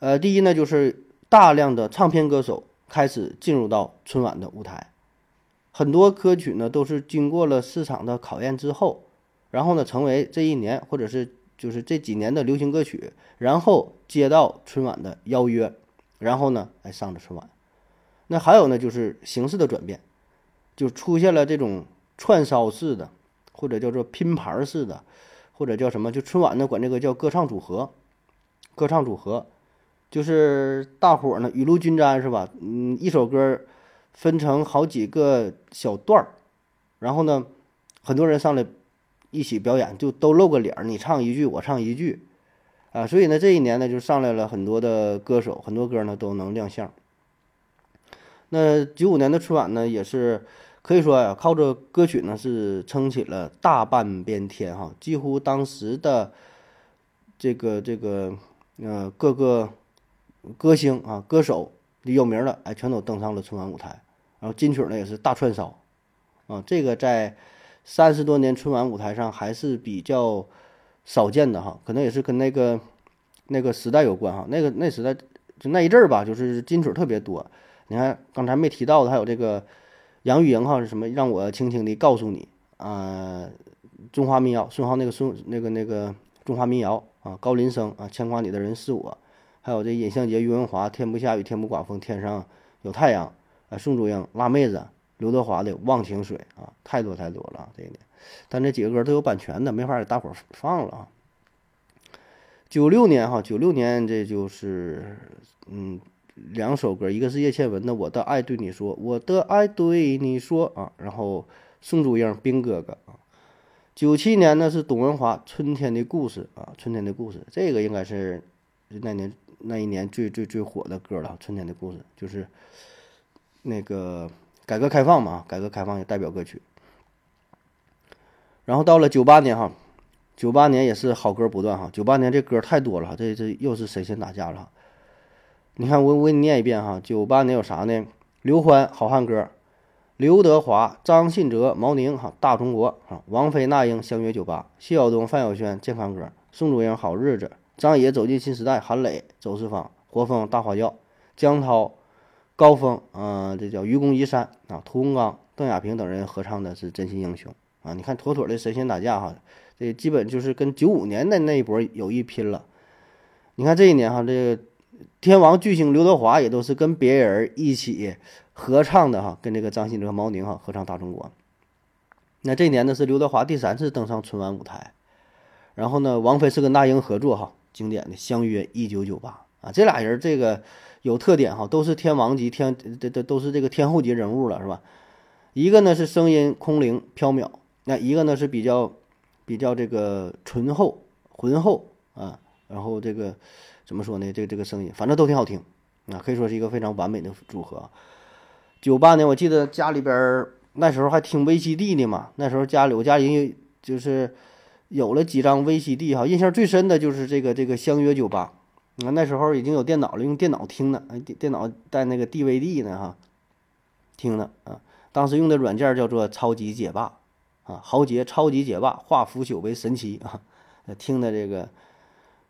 呃，第一呢，就是大量的唱片歌手开始进入到春晚的舞台，很多歌曲呢都是经过了市场的考验之后，然后呢成为这一年或者是就是这几年的流行歌曲，然后接到春晚的邀约，然后呢来上的春晚。那还有呢，就是形式的转变，就出现了这种。串烧式的，或者叫做拼盘式的，或者叫什么？就春晚呢，管这个叫歌唱组合。歌唱组合就是大伙呢雨露均沾，是吧？嗯，一首歌分成好几个小段儿，然后呢，很多人上来一起表演，就都露个脸儿，你唱一句，我唱一句，啊，所以呢，这一年呢就上来了很多的歌手，很多歌呢都能亮相。那九五年的春晚呢，也是。可以说呀，靠着歌曲呢是撑起了大半边天哈，几乎当时的这个这个呃各个歌星啊歌手有名的哎全都登上了春晚舞台，然后金曲呢也是大串烧啊，这个在三十多年春晚舞台上还是比较少见的哈，可能也是跟那个那个时代有关哈，那个那时代就那一阵儿吧，就是金曲特别多，你看刚才没提到的还有这个。杨钰莹哈是什么？让我轻轻地告诉你啊，中华民谣，孙浩那个孙那个那个中华民谣啊，高林生啊，牵挂你的人是我，还有这尹相杰、于文华，天不下雨天不刮风，天上有太阳啊，宋祖英、辣妹子、刘德华的忘情水啊，太多太多了这一年，但这几个歌都有版权的，没法给大伙儿放了啊。九六年哈，九六年这就是嗯。两首歌，一个是叶倩文的《我的爱对你说》，我的爱对你说啊，然后宋祖英兵哥哥啊。九七年呢是董文华《春天的故事》啊，《春天的故事》这个应该是那年那一年最最最火的歌了，《春天的故事》就是那个改革开放嘛，改革开放也代表歌曲。然后到了九八年哈，九八年也是好歌不断哈，九八年这歌太多了，这这又是神仙打架了。你看，我我给你念一遍哈。九八年有啥呢？刘欢《好汉歌》，刘德华、张信哲、毛宁哈《大中国》啊，王菲、那英《相约九八》，谢晓东、范晓萱《健康歌》，宋祖英《好日子》，张也走进新时代，韩磊、周四方、活风大花轿，江涛、高峰啊，这叫愚公移山啊，屠洪刚、邓亚萍等人合唱的是《真心英雄》啊。你看，妥妥的神仙打架哈，这基本就是跟九五年的那一波有一拼了。你看这一年哈，这个。天王巨星刘德华也都是跟别人一起合唱的哈，跟这个张信哲、毛宁哈合唱《大中国》。那这一年呢是刘德华第三次登上春晚舞台，然后呢，王菲是跟那英合作哈，经典的《相约一九九八》啊，这俩人这个有特点哈，都是天王级天，这这都是这个天后级人物了是吧？一个呢是声音空灵飘渺，那一个呢是比较比较这个醇厚浑厚啊，然后这个。怎么说呢？这个这个声音，反正都挺好听，啊，可以说是一个非常完美的组合。九八年，我记得家里边那时候还听 VCD 呢嘛，那时候家里我家里就是有了几张 VCD 哈，印象最深的就是这个这个相约酒吧。啊，那时候已经有电脑了，用电脑听的，电电脑带那个 DVD 呢哈，听的啊。当时用的软件叫做超级解霸啊，豪杰超级解霸化腐朽为神奇啊，听的这个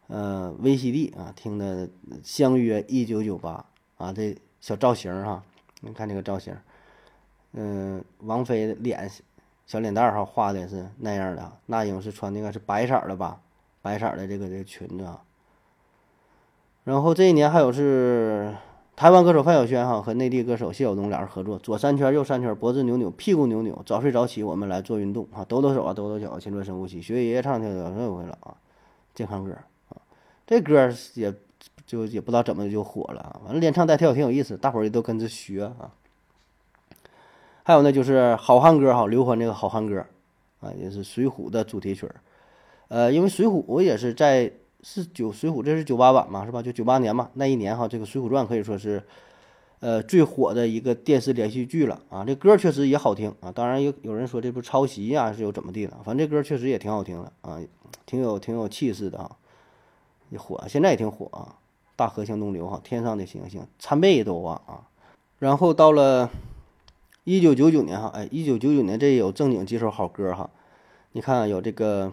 呃 VCD 啊，听的相约一九九八啊，这小造型哈，你看这个造型，嗯，王菲脸小脸蛋儿哈画的是那样的，那英是穿那个是白色的吧，白色的这个这个裙子啊。然后这一年还有是台湾歌手范晓萱哈和内地歌手谢晓东俩人合作，左三圈右三圈，脖子扭扭，屁股扭扭，早睡早起，我们来做运动啊，抖抖手啊，抖抖脚，勤做深呼吸，学爷爷唱跳跳，岁回了啊，健康歌啊，这歌也就也不知道怎么就火了啊，完了连唱带跳挺有意思，大伙儿也都跟着学啊。还有呢就是好汉歌哈，刘欢这个好汉歌啊，也是水浒的主题曲儿，呃，因为水浒也是在。是九《水浒》，这是九八版嘛，是吧？就九八年嘛，那一年哈，这个《水浒传》可以说是，呃，最火的一个电视连续剧了啊。这歌确实也好听啊。当然有有人说这不抄袭呀，是有怎么地了？反正这歌确实也挺好听的啊，挺有挺有气势的啊，也火，现在也挺火啊。大河向东流哈，天上的星星参北斗啊啊。然后到了一九九九年哈，哎，一九九九年这有正经几首好歌哈。你看有这个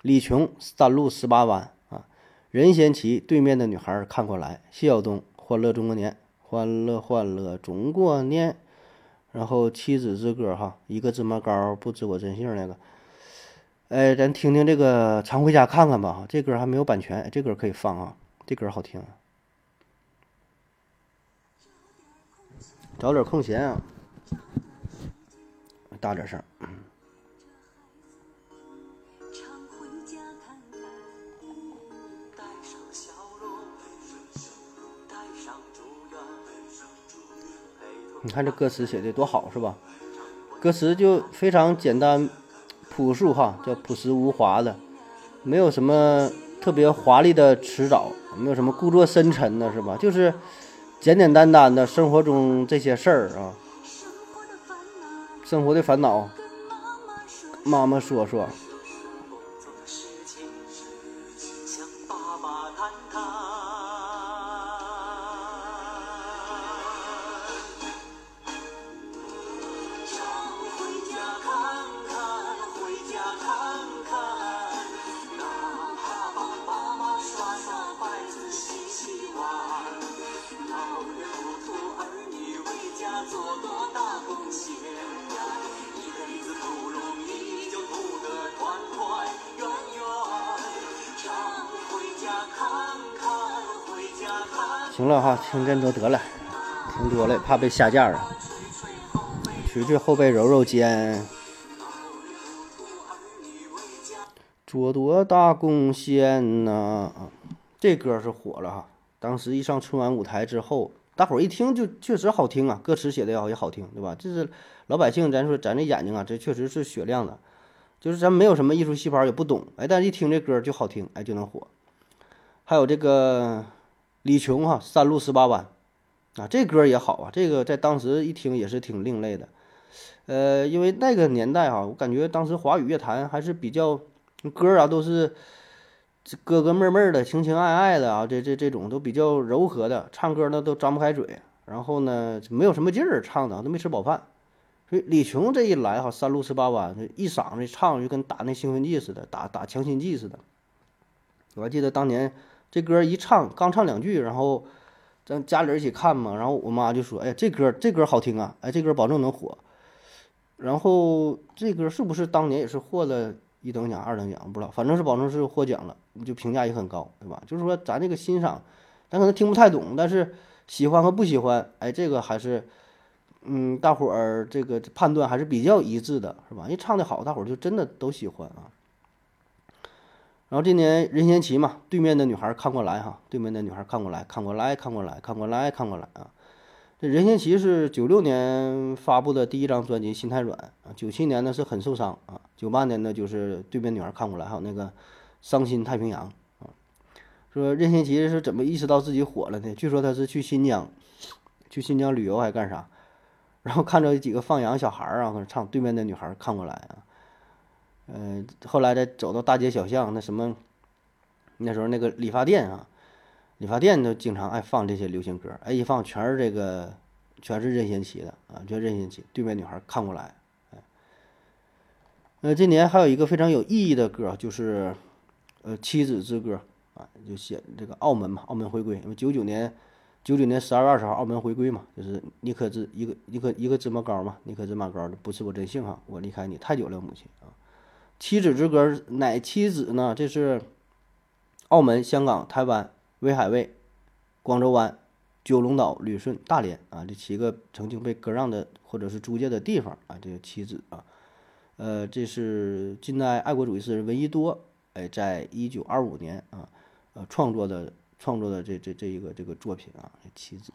李琼《山路十八弯》。啊任贤齐对面的女孩看过来，谢晓东欢乐中国年，欢乐欢乐中国年，然后妻子之歌哈，一个芝麻糕不知我真姓那个，哎，咱听听这个常回家看看吧哈，这歌还没有版权，这歌可以放啊，这歌好听，找点空闲啊，大点声。你看这歌词写的多好，是吧？歌词就非常简单、朴素哈，叫朴实无华的，没有什么特别华丽的词藻，没有什么故作深沉的，是吧？就是简简单单的生活中这些事儿啊，生活的烦恼，妈妈说说。听这都得了，听多了怕被下架啊。捶捶后背，揉揉肩，做多大贡献呐！这歌是火了哈。当时一上春晚舞台之后，大伙儿一听就确实好听啊，歌词写的也好也好听，对吧？这是老百姓，咱说咱这眼睛啊，这确实是雪亮的，就是咱没有什么艺术细胞也不懂，哎，但是一听这歌就好听，哎，就能火。还有这个。李琼哈，山路十八弯，啊，这歌也好啊，这个在当时一听也是挺另类的，呃，因为那个年代哈，我感觉当时华语乐坛还是比较歌啊，都是哥哥妹妹的、情情爱爱的啊，这这这种都比较柔和的，唱歌呢都张不开嘴，然后呢没有什么劲儿唱的，都没吃饱饭，所以李琼这一来哈，山路十八弯，一嗓子唱就跟打那兴奋剂似的，打打强心剂似的，我还记得当年。这歌一唱，刚唱两句，然后咱家里人一起看嘛，然后我妈就说：“哎，这歌这歌好听啊，哎，这歌保证能火。”然后这歌是不是当年也是获了一等奖、二等奖？不知道，反正是保证是获奖了，就评价也很高，对吧？就是说咱这个欣赏，咱可能听不太懂，但是喜欢和不喜欢，哎，这个还是，嗯，大伙儿这个判断还是比较一致的，是吧？因为唱的好，大伙儿就真的都喜欢啊。然后今年任贤齐嘛，对面的女孩看过来哈，对面的女孩看过来看过来看过来看过来看过来啊。这任贤齐是九六年发布的第一张专辑《心太软》啊，九七年呢是很受伤啊，九八年呢就是对面女孩看过来还有那个伤心太平洋啊。说任贤齐是怎么意识到自己火了呢？据说他是去新疆，去新疆旅游还干啥？然后看着几个放羊小孩儿啊，唱，对面的女孩看过来啊，嗯、后来再走到大街小巷，那什么，那时候那个理发店啊，理发店都经常爱放这些流行歌，哎，一放全是这个，全是任贤齐的啊，全任贤齐，对面女孩看过来，哎，呃，今年还有一个非常有意义的歌，就是呃《妻子之歌》啊，就写这个澳门嘛，澳门回归，因为九九年。九九年十二月二十号，澳门回归嘛，就是你可知一个一个一个芝麻糕嘛，你可芝麻糕不是我真幸哈，我离开你太久了，母亲啊。七子之歌乃七子呢？这是澳门、香港、台湾、威海卫、广州湾、九龙岛、旅顺、大连啊这七个曾经被割让的或者是租界的地方啊，这个妻子啊，呃，这是近代爱国主义诗人闻一多哎，在一九二五年啊，呃创作的。创作的这这这一个这个作品啊，这妻子。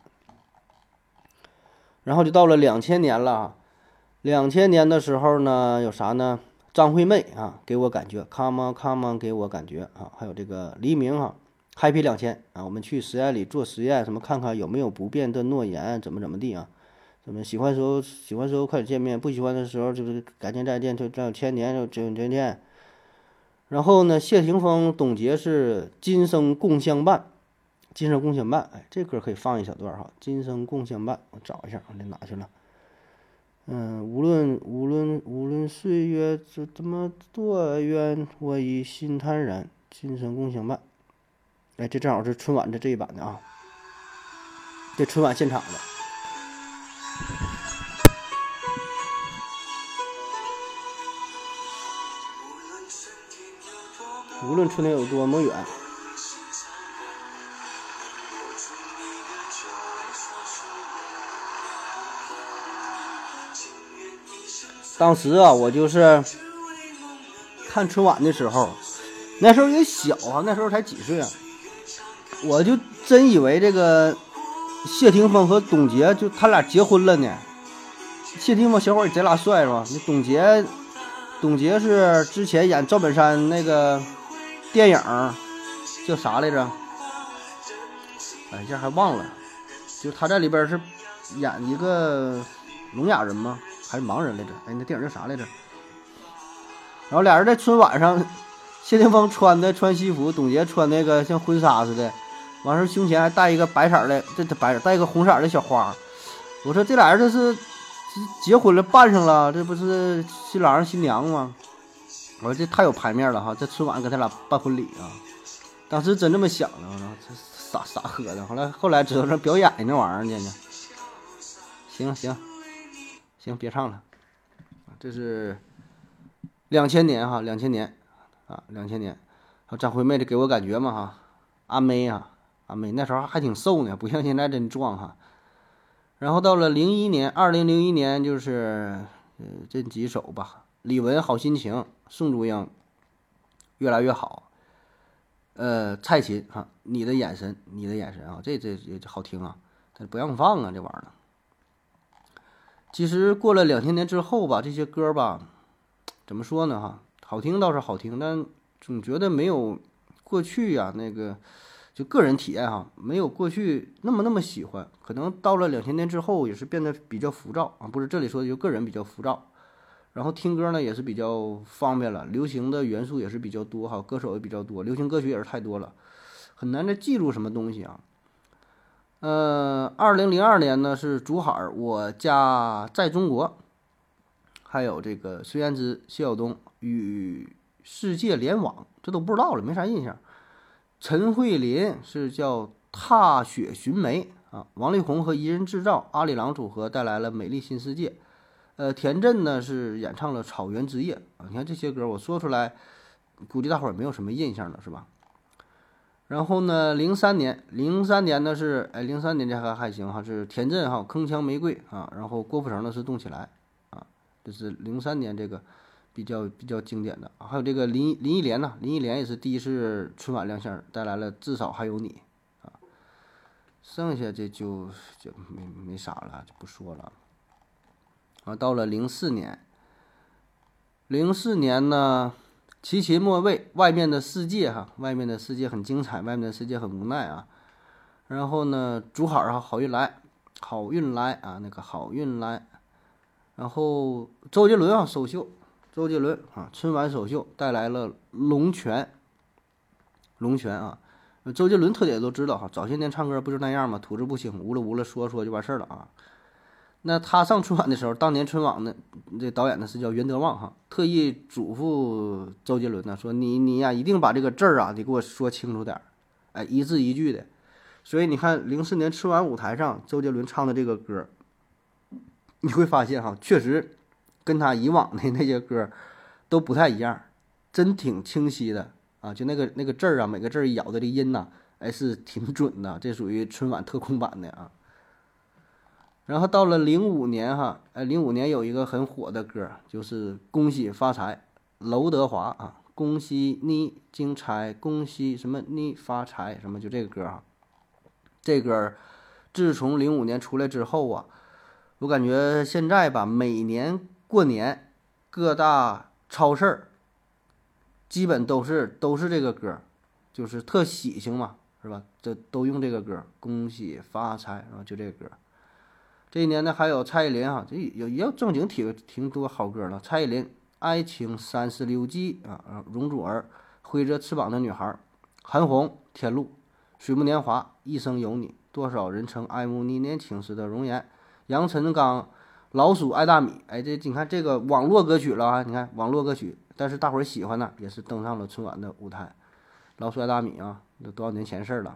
然后就到了两千年了，两千年的时候呢，有啥呢？张惠妹啊，给我感觉，Come on Come on，给我感觉啊，还有这个黎明啊，Happy 两千啊，我们去实验里做实验，什么看看有没有不变的诺言，怎么怎么地啊？什么喜欢时候喜欢时候快点见面，不喜欢的时候就是改天再见，就这有千年就再见见。然后呢，谢霆锋、董洁是今生共相伴。今生共相伴，哎，这歌可以放一小段哈。今生共相伴，我找一下，我这哪去了？嗯，无论无论无论岁月这怎么多远，我已心坦然。今生共相伴，哎，这正好是春晚的这一版的啊，这春晚现场的。无论春天有多么远。当时啊，我就是看春晚的时候，那时候也小啊，那时候才几岁啊，我就真以为这个谢霆锋和董洁就他俩结婚了呢。谢霆锋小伙也贼拉帅是吧？那董洁，董洁是之前演赵本山那个电影叫啥来着？哎，这还忘了，就他在里边是演一个聋哑人吗？还是盲人来着？哎，那电影叫啥来着？然后俩人在春晚上，谢霆锋穿的穿西服，董洁穿那个像婚纱似的，完事胸前还带一个白色的，这这白带一个红色的小花。我说这俩人这是结婚了，办上了，这不是新郎新娘吗？我说这太有排面了哈，在春晚给他俩办婚礼啊！当时真这么想的，我说这傻傻喝的。后来后来知道是表演那玩意儿呢。行行。行，别唱了，这是两千年哈，两千年啊，两千年。和张惠妹的给我感觉嘛哈，阿妹啊，阿妹那时候还挺瘦呢，不像现在真壮哈。然后到了零一年，二零零一年就是呃这几首吧，李玟好心情，宋祖英越来越好，呃蔡琴哈，你的眼神，你的眼神啊，这这也好听啊，但不让放啊这玩意儿。其实过了两千年之后吧，这些歌吧，怎么说呢？哈，好听倒是好听，但总觉得没有过去呀。那个就个人体验哈，没有过去那么那么喜欢。可能到了两千年之后，也是变得比较浮躁啊。不是这里说的，就个人比较浮躁。然后听歌呢也是比较方便了，流行的元素也是比较多哈，歌手也比较多，流行歌曲也是太多了，很难再记住什么东西啊。呃，二零零二年呢是竹海，我家在中国，还有这个孙燕姿、谢晓东与世界联网，这都不知道了，没啥印象。陈慧琳是叫踏雪寻梅啊，王力宏和一人制造阿里郎组合带来了美丽新世界。呃，田震呢是演唱了草原之夜啊，你看这些歌我说出来，估计大伙儿没有什么印象了，是吧？然后呢，零三年，零三年呢是，哎，零三年这还还行哈，是田震哈，铿锵玫瑰啊，然后郭富城呢是动起来啊，这是零三年这个比较比较经典的，还有这个林林忆莲呢，林忆莲也是第一次春晚亮相，带来了至少还有你啊，剩下这就就没没啥了，就不说了。啊，到了零四年，零四年呢。齐秦莫畏外面的世界哈，外面的世界很精彩，外面的世界很无奈啊。然后呢，竹海啊，好运来，好运来啊，那个好运来。然后周杰伦啊首秀，周杰伦啊春晚首秀带来了《龙泉》，龙泉啊。周杰伦特点都知道哈，早些年唱歌不就那样吗？吐字不清，呜了呜了说说就完事儿了啊。那他上春晚的时候，当年春晚呢，这导演呢是叫袁德旺哈，特意嘱咐周杰伦呢说：“你你呀，一定把这个字儿啊，得给我说清楚点儿，哎，一字一句的。”所以你看，零四年春晚舞台上，周杰伦唱的这个歌，你会发现哈，确实跟他以往的那些歌都不太一样，真挺清晰的啊！就那个那个字儿啊，每个字儿咬的这音呐，哎，是挺准的，这属于春晚特供版的啊。然后到了零五年哈，哎，零五年有一个很火的歌，就是《恭喜发财》，刘德华啊，恭喜你精彩，恭喜什么你发财什么，就这个歌啊。这歌自从零五年出来之后啊，我感觉现在吧，每年过年各大超市儿基本都是都是这个歌，就是特喜庆嘛，是吧？这都用这个歌，恭喜发财，然后？就这个歌。这一年呢，还有蔡依林哈，这也也有正经挺挺多好歌了。蔡依林《爱情三十六计》啊，容祖儿《挥着翅膀的女孩》，韩红《天路》，水木年华《一生有你》，多少人曾爱慕你年轻时的容颜。杨臣刚《老鼠爱大米》，哎，这你看这个网络歌曲了啊，你看网络歌曲，但是大伙儿喜欢呢，也是登上了春晚的舞台。《老鼠爱大米》啊，都多少年前事儿了。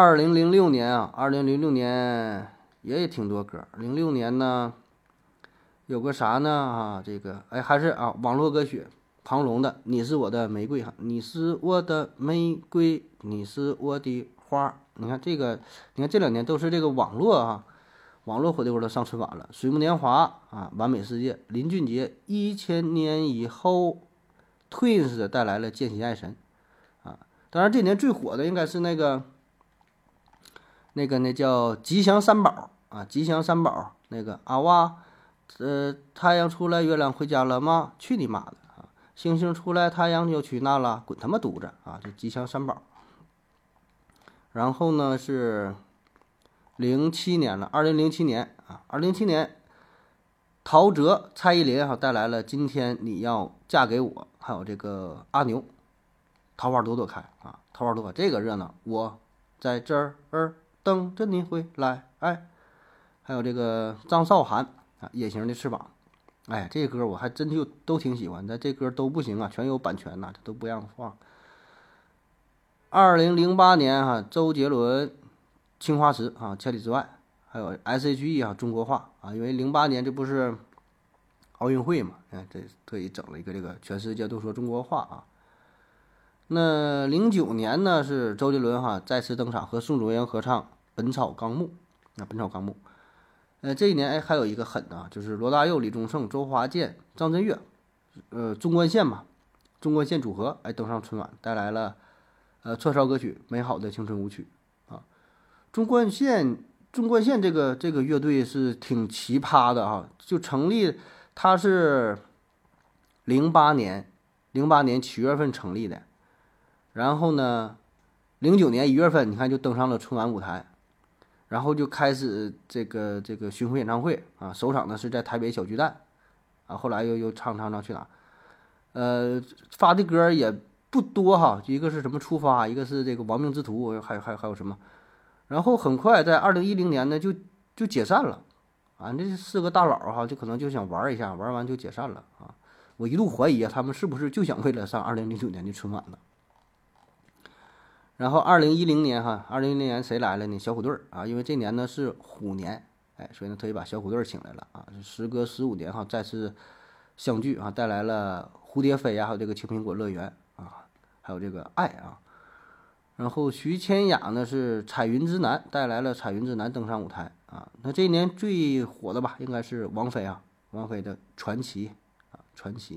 二零零六年啊，二零零六年也也挺多歌。零六年呢，有个啥呢？啊，这个哎，还是啊，网络歌曲，庞龙的《你是我的玫瑰》哈，你是我的玫瑰，你是我的花。你看这个，你看这两年都是这个网络啊，网络火的歌都上春晚了。水木年华啊，完美世界，林俊杰一千年以后，Twins 带来了见习爱神啊。当然这年最火的应该是那个。那个那叫吉祥三宝啊，吉祥三宝那个阿哇，呃，太阳出来，月亮回家了吗？去你妈的啊！星星出来，太阳就去那了，滚他妈犊子啊！这吉祥三宝。然后呢是零七年了，二零零七年啊，二零零七年，陶喆、蔡依林哈带来了《今天你要嫁给我》，还有这个阿牛，桃花朵朵开啊，桃花朵朵这个热闹，我在这儿。等着你回来，哎，还有这个张韶涵啊，《隐形的翅膀》，哎，这歌我还真就都挺喜欢但。这歌都不行啊，全有版权呐，这都不让放。二零零八年哈，周杰伦《青花瓷》啊，《千里之外》，还有 S.H.E 啊，《中国话》啊，因为零八年这不是奥运会嘛，哎，这特意整了一个这个全世界都说中国话啊。那零九年呢，是周杰伦哈再次登场和宋祖英合唱。《本草纲目》啊，《本草纲目》，呃，这一年哎，还有一个狠的，就是罗大佑、李宗盛、周华健、张震岳，呃，纵贯线嘛，纵贯线组合哎登上春晚，带来了呃串烧歌曲《美好的青春舞曲》啊。纵贯线，纵贯线这个这个乐队是挺奇葩的啊，就成立，它是零八年零八年七月份成立的，然后呢，零九年一月份，你看就登上了春晚舞台。然后就开始这个这个巡回演唱会啊，首场呢是在台北小巨蛋，啊，后来又又唱唱唱去哪，呃，发的歌也不多哈，一个是什么出发，一个是这个亡命之徒，还还还有什么，然后很快在二零一零年呢就就解散了，啊，这四个大佬哈就可能就想玩一下，玩完就解散了啊，我一度怀疑啊，他们是不是就想为了上二零零九年的春晚呢？然后二零一零年哈，二零一零年谁来了呢？小虎队儿啊，因为这年呢是虎年，哎，所以呢特意把小虎队儿请来了啊。时隔十五年哈，再次相聚啊，带来了《蝴蝶飞》呀，还有这个《青苹果乐园》啊，还有这个《爱》啊。然后徐千雅呢是《彩云之南》，带来了《彩云之南》登上舞台啊。那这一年最火的吧，应该是王菲啊，王菲的《传奇》啊，《传奇》。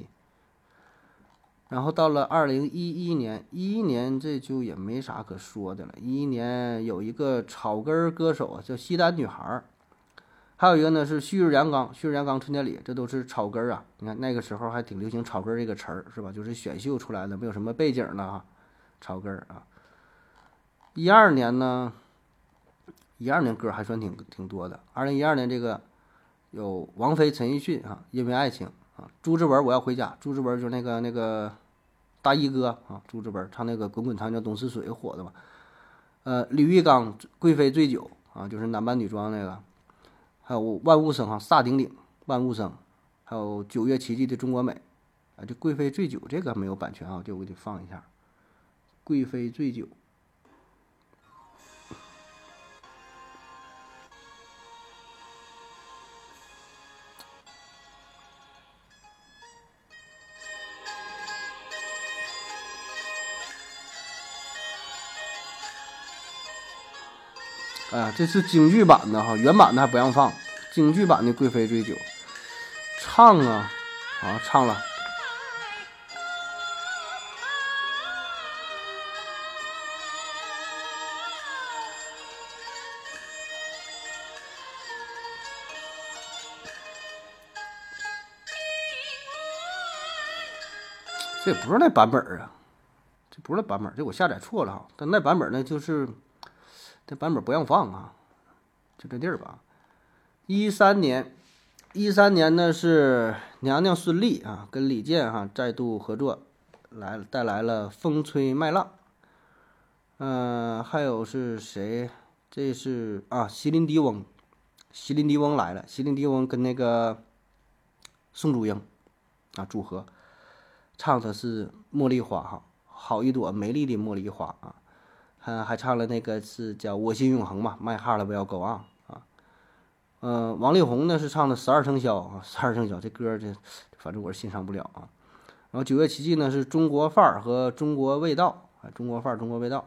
然后到了二零一一年，一一年这就也没啥可说的了。一一年有一个草根歌手，叫西单女孩，还有一个呢是旭日阳刚，旭日阳刚、春天里，这都是草根啊。你看那个时候还挺流行“草根”这个词儿，是吧？就是选秀出来的，没有什么背景的啊，草根啊。一二年呢，一二年歌还算挺挺多的。二零一二年这个有王菲、陈奕迅啊，因为爱情朱之文我要回家，朱之文就是那个那个大衣哥啊，朱之文唱那个滚滚长江东逝水火的嘛。呃，李玉刚贵妃醉酒啊，就是男扮女装那个，还有万物生哈萨顶顶万物生，还有九月奇迹的中国美啊，这贵妃醉酒这个没有版权啊，就我给你放一下，贵妃醉酒。哎呀，这是京剧版的哈，原版的还不让放。京剧版的《贵妃醉酒》，唱啊，啊，唱了。这不是那版本啊，这不是那版本，这我下载错了哈。但那版本呢，就是这版本不让放啊，就这地儿吧。一三年，一三年呢是娘娘孙俪啊，跟李健哈再度合作，来带来了《风吹麦浪》。嗯，还有是谁？这是啊，席琳迪翁，席琳迪翁来了。席琳迪翁跟那个宋祖英啊组合。唱的是茉莉花哈，好一朵美丽的茉莉花啊，还还唱了那个是叫我心永恒嘛，My heart will go on 啊，嗯，王力宏呢是唱的十二生肖啊，十二生肖这歌这反正我是欣赏不了啊。然后九月奇迹呢是中国范儿和中国味道啊，中国范儿中国味道。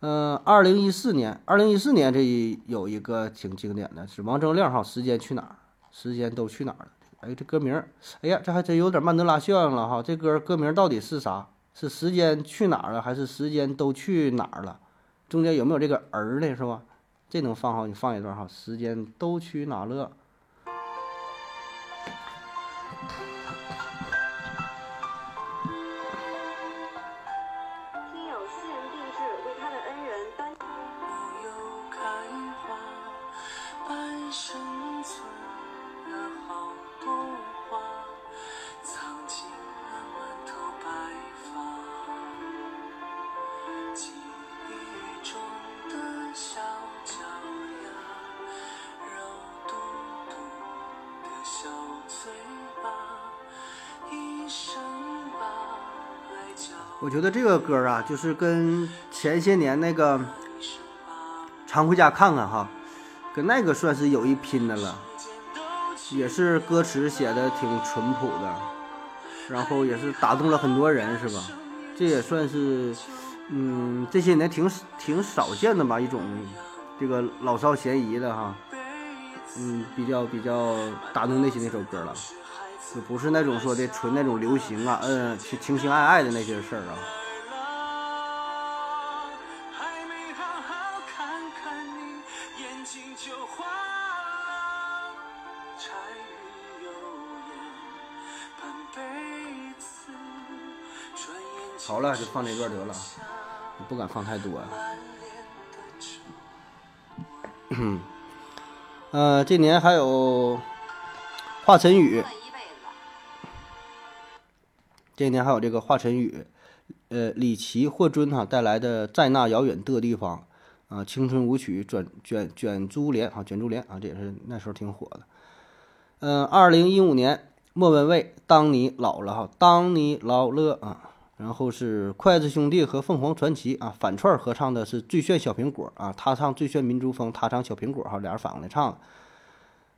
嗯，二零一四年，二零一四年这有一个挺经典的是王铮亮哈，时间去哪儿？时间都去哪儿了？哎，这歌名，哎呀，这还真有点曼德拉效应了哈。这歌歌名到底是啥？是时间去哪儿了，还是时间都去哪儿了？中间有没有这个儿呢，是吧？这能放好，你放一段哈。时间都去哪了？觉得这个歌啊，就是跟前些年那个《常回家看看》哈，跟那个算是有一拼的了，也是歌词写的挺淳朴的，然后也是打动了很多人，是吧？这也算是，嗯，这些年挺挺少见的吧，一种这个老少咸宜的哈，嗯，比较比较打动内心的一首歌了。就不是那种说的纯那种流行啊，嗯，情情情爱爱的那些事儿啊。好了，就放这段得了，不敢放太多啊。嗯，呃，这年还有华晨宇。这一年还有这个华晨宇，呃，李琦、霍尊哈带来的在那遥远的地方，啊，青春舞曲卷卷卷珠帘啊，卷珠帘啊，这也是那时候挺火的。嗯，二零一五年，莫文蔚，当你老了哈，当你老了啊，然后是筷子兄弟和凤凰传奇啊反串合唱的是最炫小苹果啊，他唱最炫民族风，他唱小苹果哈，俩人反过来唱。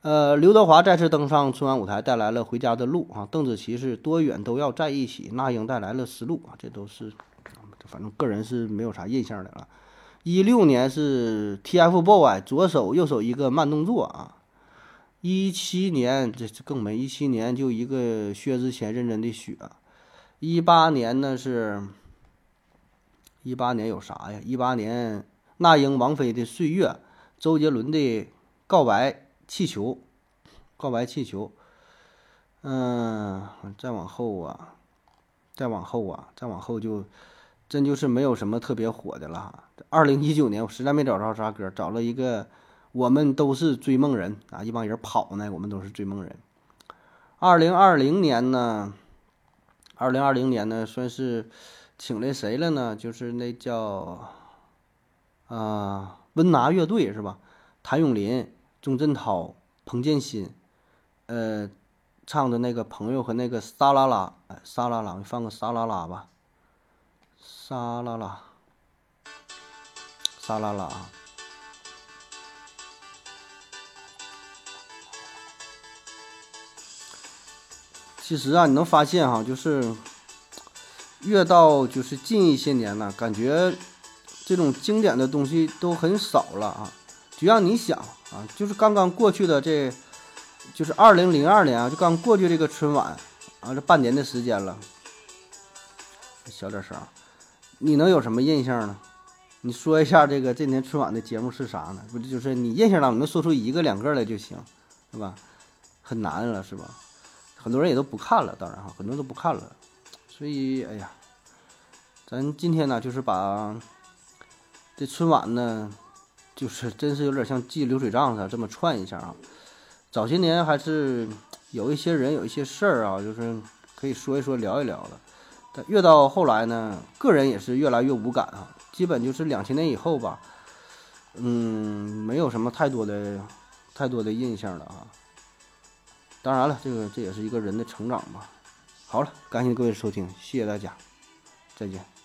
呃，刘德华再次登上春晚舞台，带来了《回家的路》啊。邓紫棋是多远都要在一起，那英带来了《丝路》啊。这都是，反正个人是没有啥印象的了。一六年是 TFBOYS 左手右手一个慢动作啊。一七年这这更没，一七年就一个薛之谦认真的雪。一八年呢是，一八年有啥呀？一八年那英王菲的《岁月》，周杰伦的告白。气球，告白气球，嗯，再往后啊，再往后啊，再往后就真就是没有什么特别火的了。二零一九年我实在没找着啥歌，找了一个我们都是追梦人啊，一帮人跑呢，我们都是追梦人。二零二零年呢，二零二零年呢，算是请来谁了呢？就是那叫啊温拿乐队是吧？谭咏麟、钟镇涛、彭建新，呃，唱的那个朋友和那个沙拉拉，哎，沙拉拉，我放个沙拉拉吧，沙拉拉，沙拉拉啊。其实啊，你能发现哈，就是越到就是近一些年呢，感觉这种经典的东西都很少了啊。就让你想啊，就是刚刚过去的这，就是二零零二年啊，就刚过去这个春晚啊，这半年的时间了。小点声，你能有什么印象呢？你说一下这个这年春晚的节目是啥呢？不就是你印象当中能说出一个两个来就行，是吧？很难了，是吧？很多人也都不看了，当然哈，很多都不看了，所以哎呀，咱今天呢，就是把这春晚呢，就是真是有点像记流水账似的，这么串一下啊。早些年还是有一些人有一些事儿啊，就是可以说一说聊一聊的。但越到后来呢，个人也是越来越无感啊，基本就是两千年以后吧，嗯，没有什么太多的太多的印象了啊。当然了，这个这也是一个人的成长吧。好了，感谢各位收听，谢谢大家，再见。